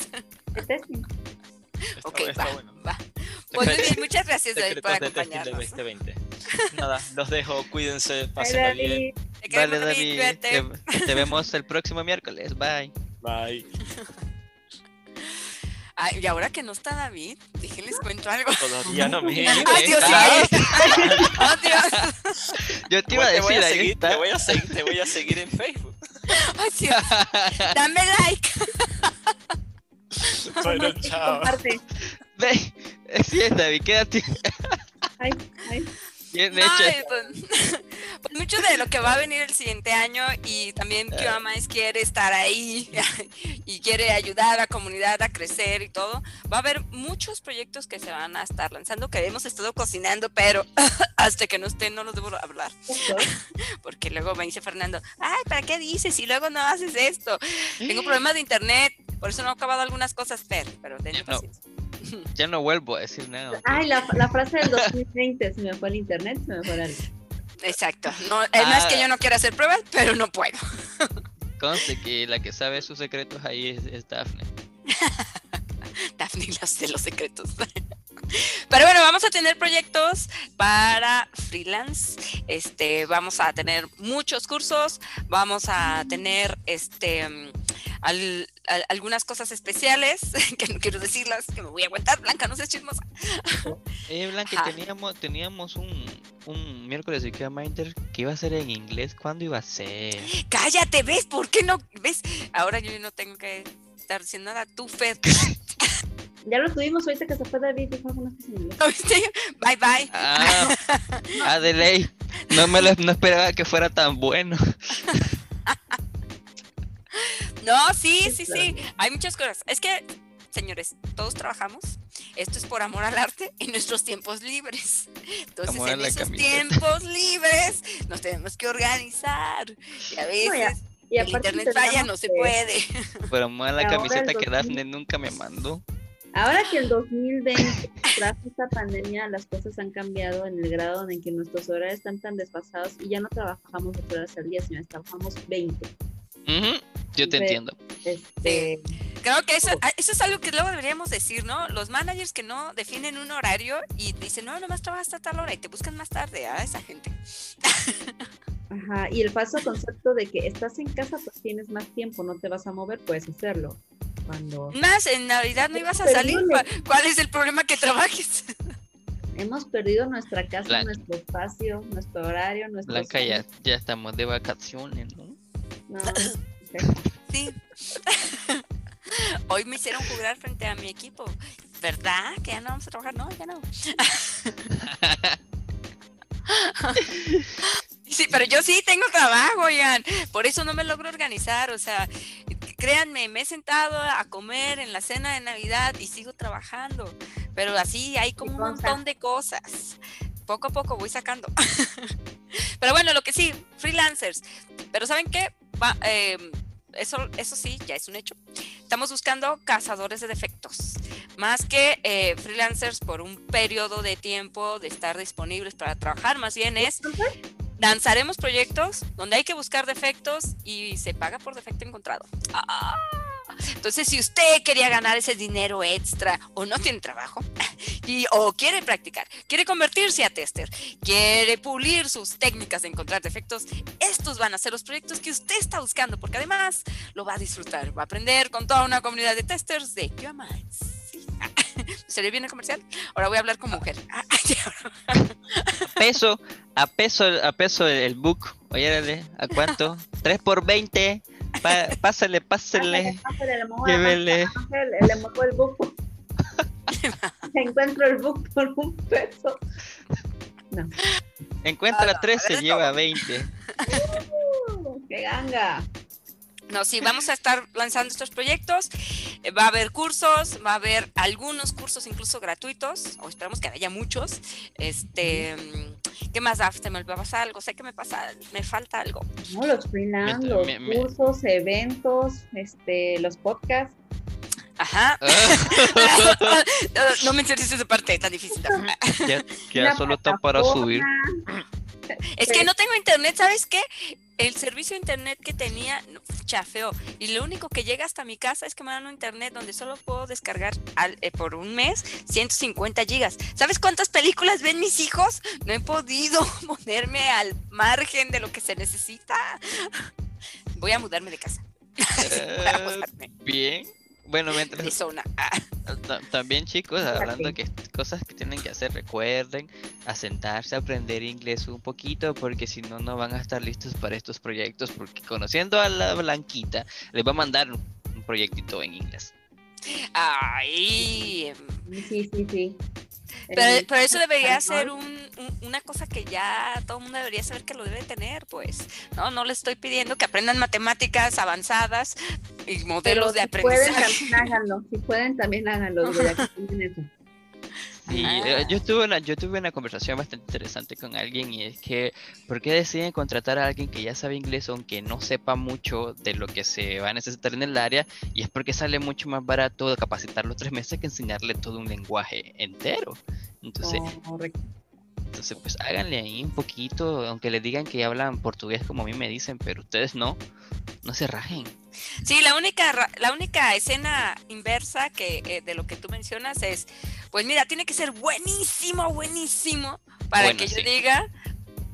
¿De testing? Está, Ok, está va, bueno. va. Pues bien, muchas gracias David, por Secretos de testing del acompañarnos. 2020. Nada, los dejo, cuídense, pásenla bien. Vale, David, te vemos el próximo miércoles. Bye. Bye. Ay, y ahora que no está David, déjenles cuento algo. Todavía no me. Ay, Dios mío. Oh, Dios. Yo te iba a te voy decir, a ahí seguir, está. te voy a seguir, te voy a seguir en Facebook. Ay, Dios. Dame like. Bueno, chao. comparte. Ve, sí, David, quédate Ay, ay. Bien No, hecho. eh, pues, pues mucho de lo que va a venir el siguiente año y también Ah. Kiwamas quiere estar ahí y quiere ayudar a la comunidad a crecer y todo. Va a haber muchos proyectos que se van a estar lanzando que hemos estado cocinando, pero hasta que no estén no los debo hablar. Porque luego me dice Fernando, ay, ¿para qué dices? Y luego no haces esto. Tengo problemas de internet, por eso no he acabado algunas cosas, pero, pero no. paciencia. Ya no vuelvo a decir nada. Ay, la, la frase del 2020, se me fue el internet, se me fue luz. Exacto. No, es más que Ah. yo no quiero hacer pruebas, pero no puedo. Conste que la que sabe sus secretos ahí es, es Daphne. Dafne ni las de los secretos. Pero bueno, vamos a tener proyectos para freelance. Este, vamos a tener muchos cursos, vamos a tener este al- al- algunas cosas especiales que no quiero decirlas, que me voy a aguantar, Blanca, no seas chismosa. Eh, Blanca, Ajá. teníamos, teníamos un, un miércoles de Minder que iba a ser en inglés. ¿Cuándo iba a ser? Cállate, ¿ves? ¿Por qué no? ¿Ves? Ahora yo no tengo que estar diciendo nada. Tú, Fer. Ya lo tuvimos ahorita que se fue David, dijo algunas cosas en inglés. ¿Oíste? Bye, bye. Ah, de ley. No me lo, no esperaba que fuera tan bueno. No, sí, sí, sí. Hay muchas cosas. Es que, señores, todos trabajamos. Esto es por amor al arte en nuestros tiempos libres. Entonces, Amor en esos camiseta. tiempos libres nos tenemos que organizar. Y a veces Y el internet falla, no se puede. Pero me la camiseta que 2000. Dafne nunca me mandó. Ahora que el 2020, tras esta pandemia, las cosas han cambiado en el grado en que nuestros horarios están tan desfasados y ya no trabajamos 8 horas al día, sino trabajamos 20. Ujú, Yo te entiendo. Este, Creo que eso, ah, eso es algo que luego deberíamos decir, ¿no? Los managers que no definen un horario y dicen, no, nomás trabajas hasta tal hora y te buscan más tarde a esa gente. Ajá, y el falso concepto de que estás en casa, pues tienes más tiempo, no te vas a mover, puedes hacerlo. Cuando Más, en Navidad no ibas a salir. ¿Cuál, cuál es el problema que trabajes? hemos perdido nuestra casa, Blanca. nuestro espacio, nuestro horario, nuestro. Blanca, ya, ya estamos de vacaciones, ¿no? No, Sí. Hoy me hicieron jugar frente a mi equipo. ¿Verdad? Que ya no vamos a trabajar. No, ya no. Sí, pero yo sí tengo trabajo, oigan. Por eso no me logro organizar. O sea, créanme, me he sentado a comer en la cena de Navidad y sigo trabajando. Pero así hay como un montón de cosas. Poco a poco voy sacando. Pero bueno, lo que sí, freelancers. Pero ¿saben qué? Va, eh, eso, eso sí, ya es un hecho. Estamos buscando cazadores de defectos. Más que eh, freelancers por un periodo de tiempo de estar disponibles para trabajar, más bien es lanzaremos proyectos donde hay que buscar defectos y se paga por defecto encontrado. Ah. Entonces, si usted quería ganar ese dinero extra o no tiene trabajo y, o quiere practicar, quiere convertirse a tester, quiere pulir sus técnicas de encontrar defectos, estos van a ser los proyectos que usted está buscando porque además lo va a disfrutar, va a aprender con toda una comunidad de testers de QMI. Sí. ¿Sería bien el comercial? Ahora voy a hablar con mujer. Ah, A peso, a peso, a peso el, el book. Oye, ¿a cuánto? 3 por 20. Pa- pásale, pásale. Pásale, le muevo Llévele. le muevo el book. Encuentro el book por un peso. No. Encuentra Ah, no, 3, se de lleva todo. 20. Uh, ¡Qué ganga! No, sí, vamos a estar lanzando estos proyectos. Eh, Va a haber cursos, va a haber algunos cursos incluso gratuitos, o esperamos que haya muchos. Este, mm, ¿qué más da? Se me va a pasar algo, sé que me pasa, me falta algo. No, los freelance, Me- los me- me- cursos, eventos, este, los podcasts. Ajá. Ah, no, no menciones esa parte tan difícil. ya, solo está para subir. Es que no tengo internet, ¿sabes qué? El servicio de internet que tenía no, chafeó. Y lo único que llega hasta mi casa es que me dan un internet donde solo puedo descargar al- eh, por un mes 150 gigas. ¿Sabes cuántas películas ven mis hijos? No he podido ponerme al margen de lo que se necesita. Voy a mudarme de casa. Voy a Eh, mudarme bien. Bueno, de mientras. Ah, también chicos, hablando que cosas que tienen que hacer, recuerden a sentarse a aprender inglés un poquito porque si no no van a estar listos para estos proyectos porque conociendo a la blanquita les va a mandar un, un proyectito en inglés. Ay, Sí, sí, sí. Pero, pero eso debería ser un- un- una cosa que ya todo el mundo debería saber que lo debe tener, pues. No, no les estoy pidiendo que aprendan matemáticas avanzadas y pero modelos de si pueden, aprendizaje. también háganlo. Si pueden, también háganlo. tienen eso. Y eh, yo tuve una yo tuve una conversación bastante interesante con alguien y es que ¿por qué deciden contratar a alguien que ya sabe inglés aunque no sepa mucho de lo que se va a necesitar en el área? Y es porque sale mucho más barato capacitarlo tres meses que enseñarle todo un lenguaje entero. Entonces, Correcto. entonces pues háganle ahí un poquito, aunque le digan que hablan portugués como a mí me dicen, pero ustedes no, no se rajen. Sí, la única, la única escena inversa que eh, de lo que tú mencionas es, pues mira, tiene que ser buenísimo, buenísimo para Bueno, que yo diga,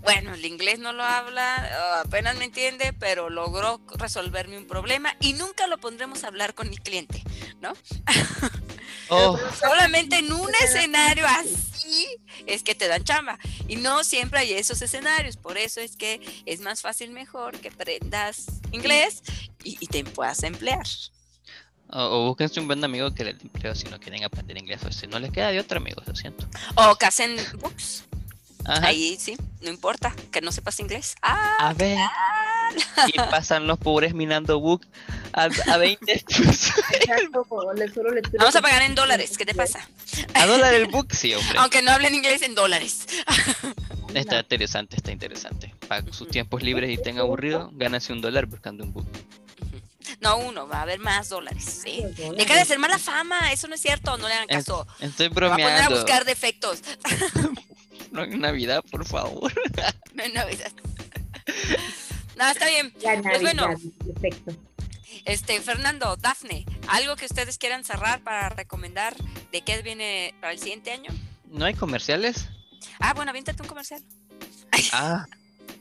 bueno, el inglés no lo habla, ah, apenas me entiende, pero logró resolverme un problema y nunca lo pondremos a hablar con mi cliente, ¿no? Oh, Solamente en un escenario así es que te dan chamba. Y no siempre hay esos escenarios. Por eso es que es más fácil, mejor que aprendas inglés y, y te puedas emplear. o, o búsquense un buen amigo que les dé empleo si no quieren aprender inglés. O si no les queda de otro amigo, lo siento. O que hacen books. Ajá. Ahí sí, no importa que no sepas inglés. Ah, A ver. Y pasan los pobres minando book a, a 20 Exacto, como le- solo lectura vamos a pagar en dólares. ¿Qué te pasa? a dólar el book, sí, hombre. Aunque no hablen inglés en dólares. Está interesante, está interesante. Para sus tiempos libres y tenga aburrido, gánase un dólar buscando un book. No uno, va a haber más dólares. ¿sí? Deja de hacer mala fama, eso no es cierto, no le hagan caso. Estoy Me va a poner a bromeando. buscar defectos. No en Navidad, por favor. No en Navidad. No, está bien. La Pues bueno. Navidad, perfecto. Este, Fernando, Dafne, ¿algo que ustedes quieran cerrar para recomendar de qué viene para el siguiente año? ¿No hay comerciales? Ah, bueno, aviéntate un comercial. Ah,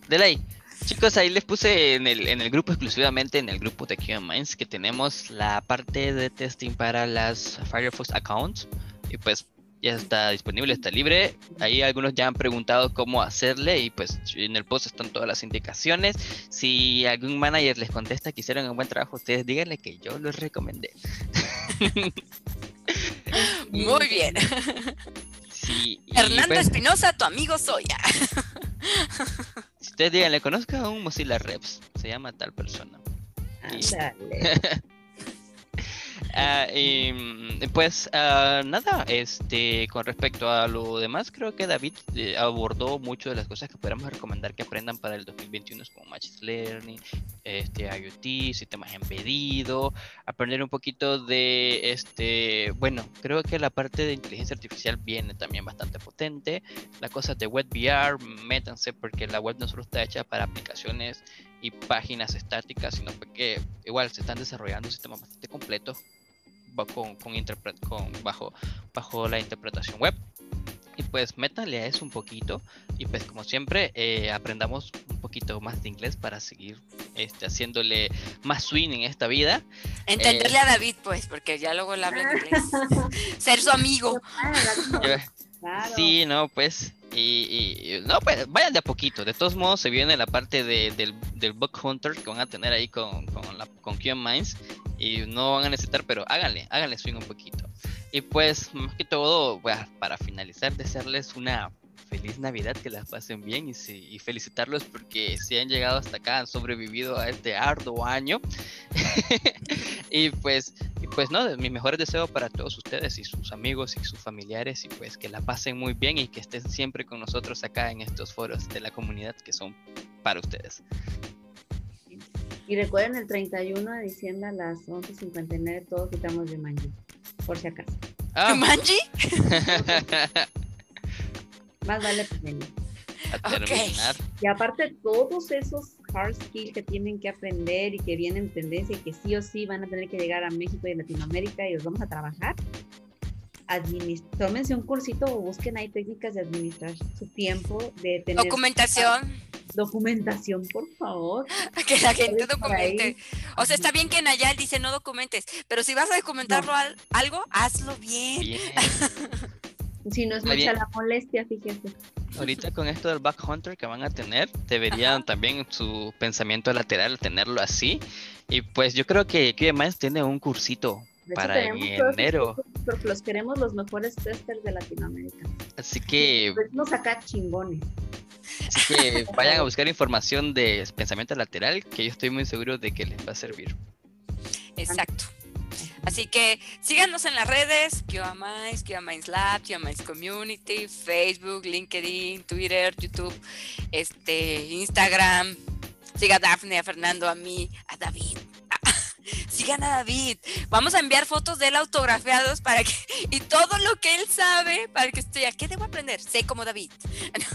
de ley. Chicos, ahí les puse en el, en el grupo exclusivamente, en el grupo de QM Minds, que tenemos la parte de testing para las Firefox accounts. Y pues ya está disponible, está libre. Ahí algunos ya han preguntado cómo hacerle y pues en el post están todas las indicaciones. Si algún manager les contesta que hicieron un buen trabajo, ustedes díganle que yo los recomendé. Muy bien. Sí, y, Hernando pues, Espinosa, tu amigo Soya. si ustedes díganle, conozco a un Mozilla Reps, se llama tal persona. Ándale. Ah, mm, pues ah, nada, este con respecto a lo demás, creo que David eh, abordó mucho de las cosas que podríamos recomendar que aprendan para el 2021 es como Machine Learning, este IoT, sistemas embedido, aprender un poquito de este, bueno, creo que la parte de inteligencia artificial viene también bastante potente, la cosa de web VR, métanse porque la web no solo está hecha para aplicaciones y páginas estáticas, sino que igual se están desarrollando sistemas bastante completos con, con, con- bajo, bajo la interpretación web. Y pues métanle a eso un poquito. Y pues como siempre, eh, aprendamos un poquito más de inglés para seguir este, haciéndole más swing en esta vida. Entenderle a David, pues, porque ya luego le habla en inglés. Ser su amigo. Eh, claro. Sí, no, pues. Y, no, pues vayan de a poquito. De todos modos, se viene la parte de- del, del Bug Hunter que van a tener ahí con, con, la, con QM Minds. Y no van a necesitar, pero háganle, háganle swing un poquito. Y pues, más que todo, para finalizar, desearles una feliz Navidad, que la pasen bien y, si- y felicitarlos porque si han llegado hasta acá, han sobrevivido a este arduo año. y pues, y pues no, mis mejores deseos para todos ustedes y sus amigos y sus familiares y pues que la pasen muy bien y que estén siempre con nosotros acá en estos foros de la comunidad que son para ustedes. Y recuerden, el 31 de diciembre a las 11.59 todos quitamos de Manji, por si acaso. Ah, ¿Manji? Más vale a terminar. Y aparte, todos esos hard skills que tienen que aprender y que vienen en tendencia y que sí o sí van a tener que llegar a México y a Latinoamérica y los vamos a trabajar, administ- tómense un cursito o busquen ahí técnicas de administrar su tiempo, de tener Documentación. documentación, por favor. Que la gente documente. O sea, está bien que Nayal dice no documentes, pero si vas a documentarlo al- algo, hazlo bien. Bien. Si no es mucha bien. la molestia, fíjese. Ahorita con esto del back hunter que van a tener, deberían también su pensamiento lateral tenerlo así. Y pues yo creo que QMS tiene un cursito De hecho, para tenemos enero. Porque los queremos los mejores testers de Latinoamérica. Así que, Pues acá chingones. así que vayan a buscar información de pensamiento lateral, que yo estoy muy seguro de que les va a servir. Exacto. Así que síganos en las redes, QAMINS, QAMINS Lab, QAMINS Community, Facebook, LinkedIn, Twitter, YouTube, este, Instagram. Siga a Dafne, a Fernando, a mí, a David. Sigan a David. Vamos a enviar fotos de él autografiados para que y todo lo que él sabe para que esté. ¿Qué debo aprender? Sé como David.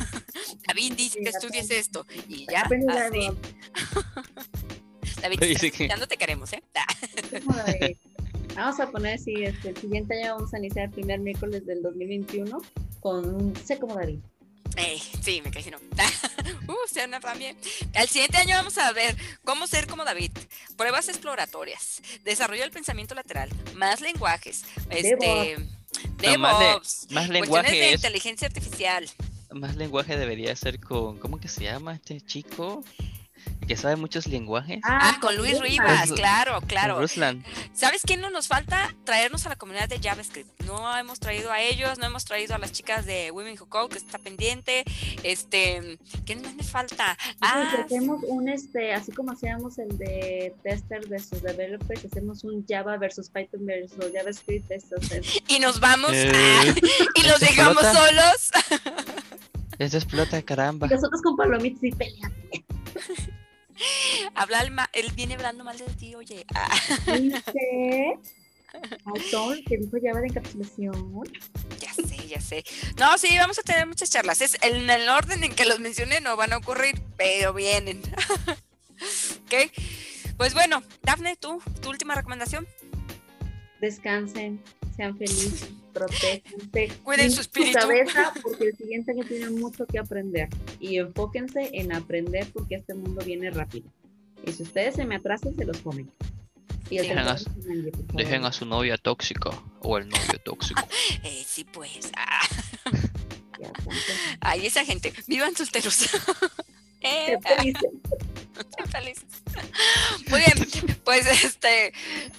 David dice que estudies esto y ya. Así. algo. David, si estás que- escuchando, te queremos, ¿eh? Vamos a poner si este, el siguiente año vamos a iniciar el primer miércoles del 2021 con un sé como David. eh, sí, me caí, no. uh, suena también. Al siguiente año vamos a ver cómo ser como David. Pruebas exploratorias, desarrollo del pensamiento lateral, más lenguajes, este, No, más le- DevOps, Más cuestiones de es, inteligencia artificial. más lenguaje debería ser con, ¿cómo que se llama este chico? Que sabe muchos lenguajes. Ah, con Luis Rivas, claro, claro. Ruslan. ¿Sabes quién no nos falta? Traernos a la comunidad de JavaScript. No hemos traído a ellos, no hemos traído a las chicas de Women Who Code, que está pendiente. Este, ¿quién más me falta? Ah, Ah, hacemos un este, así como hacíamos el de tester versus developers, hacemos un Java versus Python versus JavaScript, estos, y nos vamos Eh, ah, y los ¿esto dejamos explota? solos. Eso explota, caramba. nosotros con palomitas y peleando. Habla el ma- él viene hablando mal de ti, oye. Ah, ¿Viste? Que dijo Java de encapsulación. ya sé, ya sé. No, sí, vamos a tener muchas charlas. Es en el orden en que los mencioné no van a ocurrir, pero vienen. ok. Pues bueno, Dafne, tú, tu última recomendación. Descansen, sean felices, protéjanse. Cuiden su espíritu. cabeza porque el siguiente año tienen mucho que aprender. Y enfóquense en aprender porque este mundo viene rápido. Y si ustedes se me atrasan, se los comen. Y Dejen a-. Dejen a su novia tóxica o el novio tóxico. Eh, sí, pues. Ah, ay, esa gente. Vivan solteros. Eh, felices. Muy bien, pues este,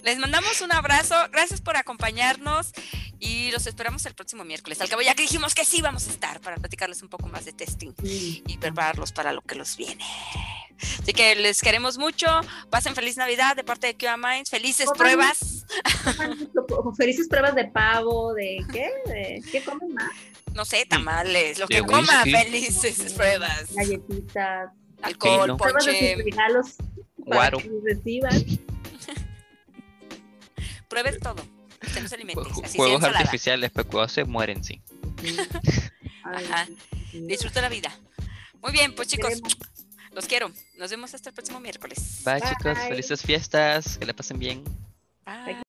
les mandamos un abrazo, gracias por acompañarnos y los esperamos el próximo miércoles. Al cabo ya que dijimos que sí vamos a estar para platicarles un poco más de testing Sí. y prepararlos para lo que los viene. Así que les queremos mucho, pasen feliz Navidad de parte de QA Minds, felices Coman. pruebas, Felices pruebas de pavo, de qué, de qué comen más, no sé, tamales, lo que coman, whisky. felices pruebas, galletitas, alcohol, ponche, sus regalos para que reciban. prueben todo, usted no se así sea Juegos artificiales, pero cuando se mueren, sí. Ajá. Disfruta la vida. Muy bien, pues chicos, los quiero. Nos vemos hasta el próximo miércoles. Bye, chicos, Bye. felices fiestas, que la pasen bien. Bye.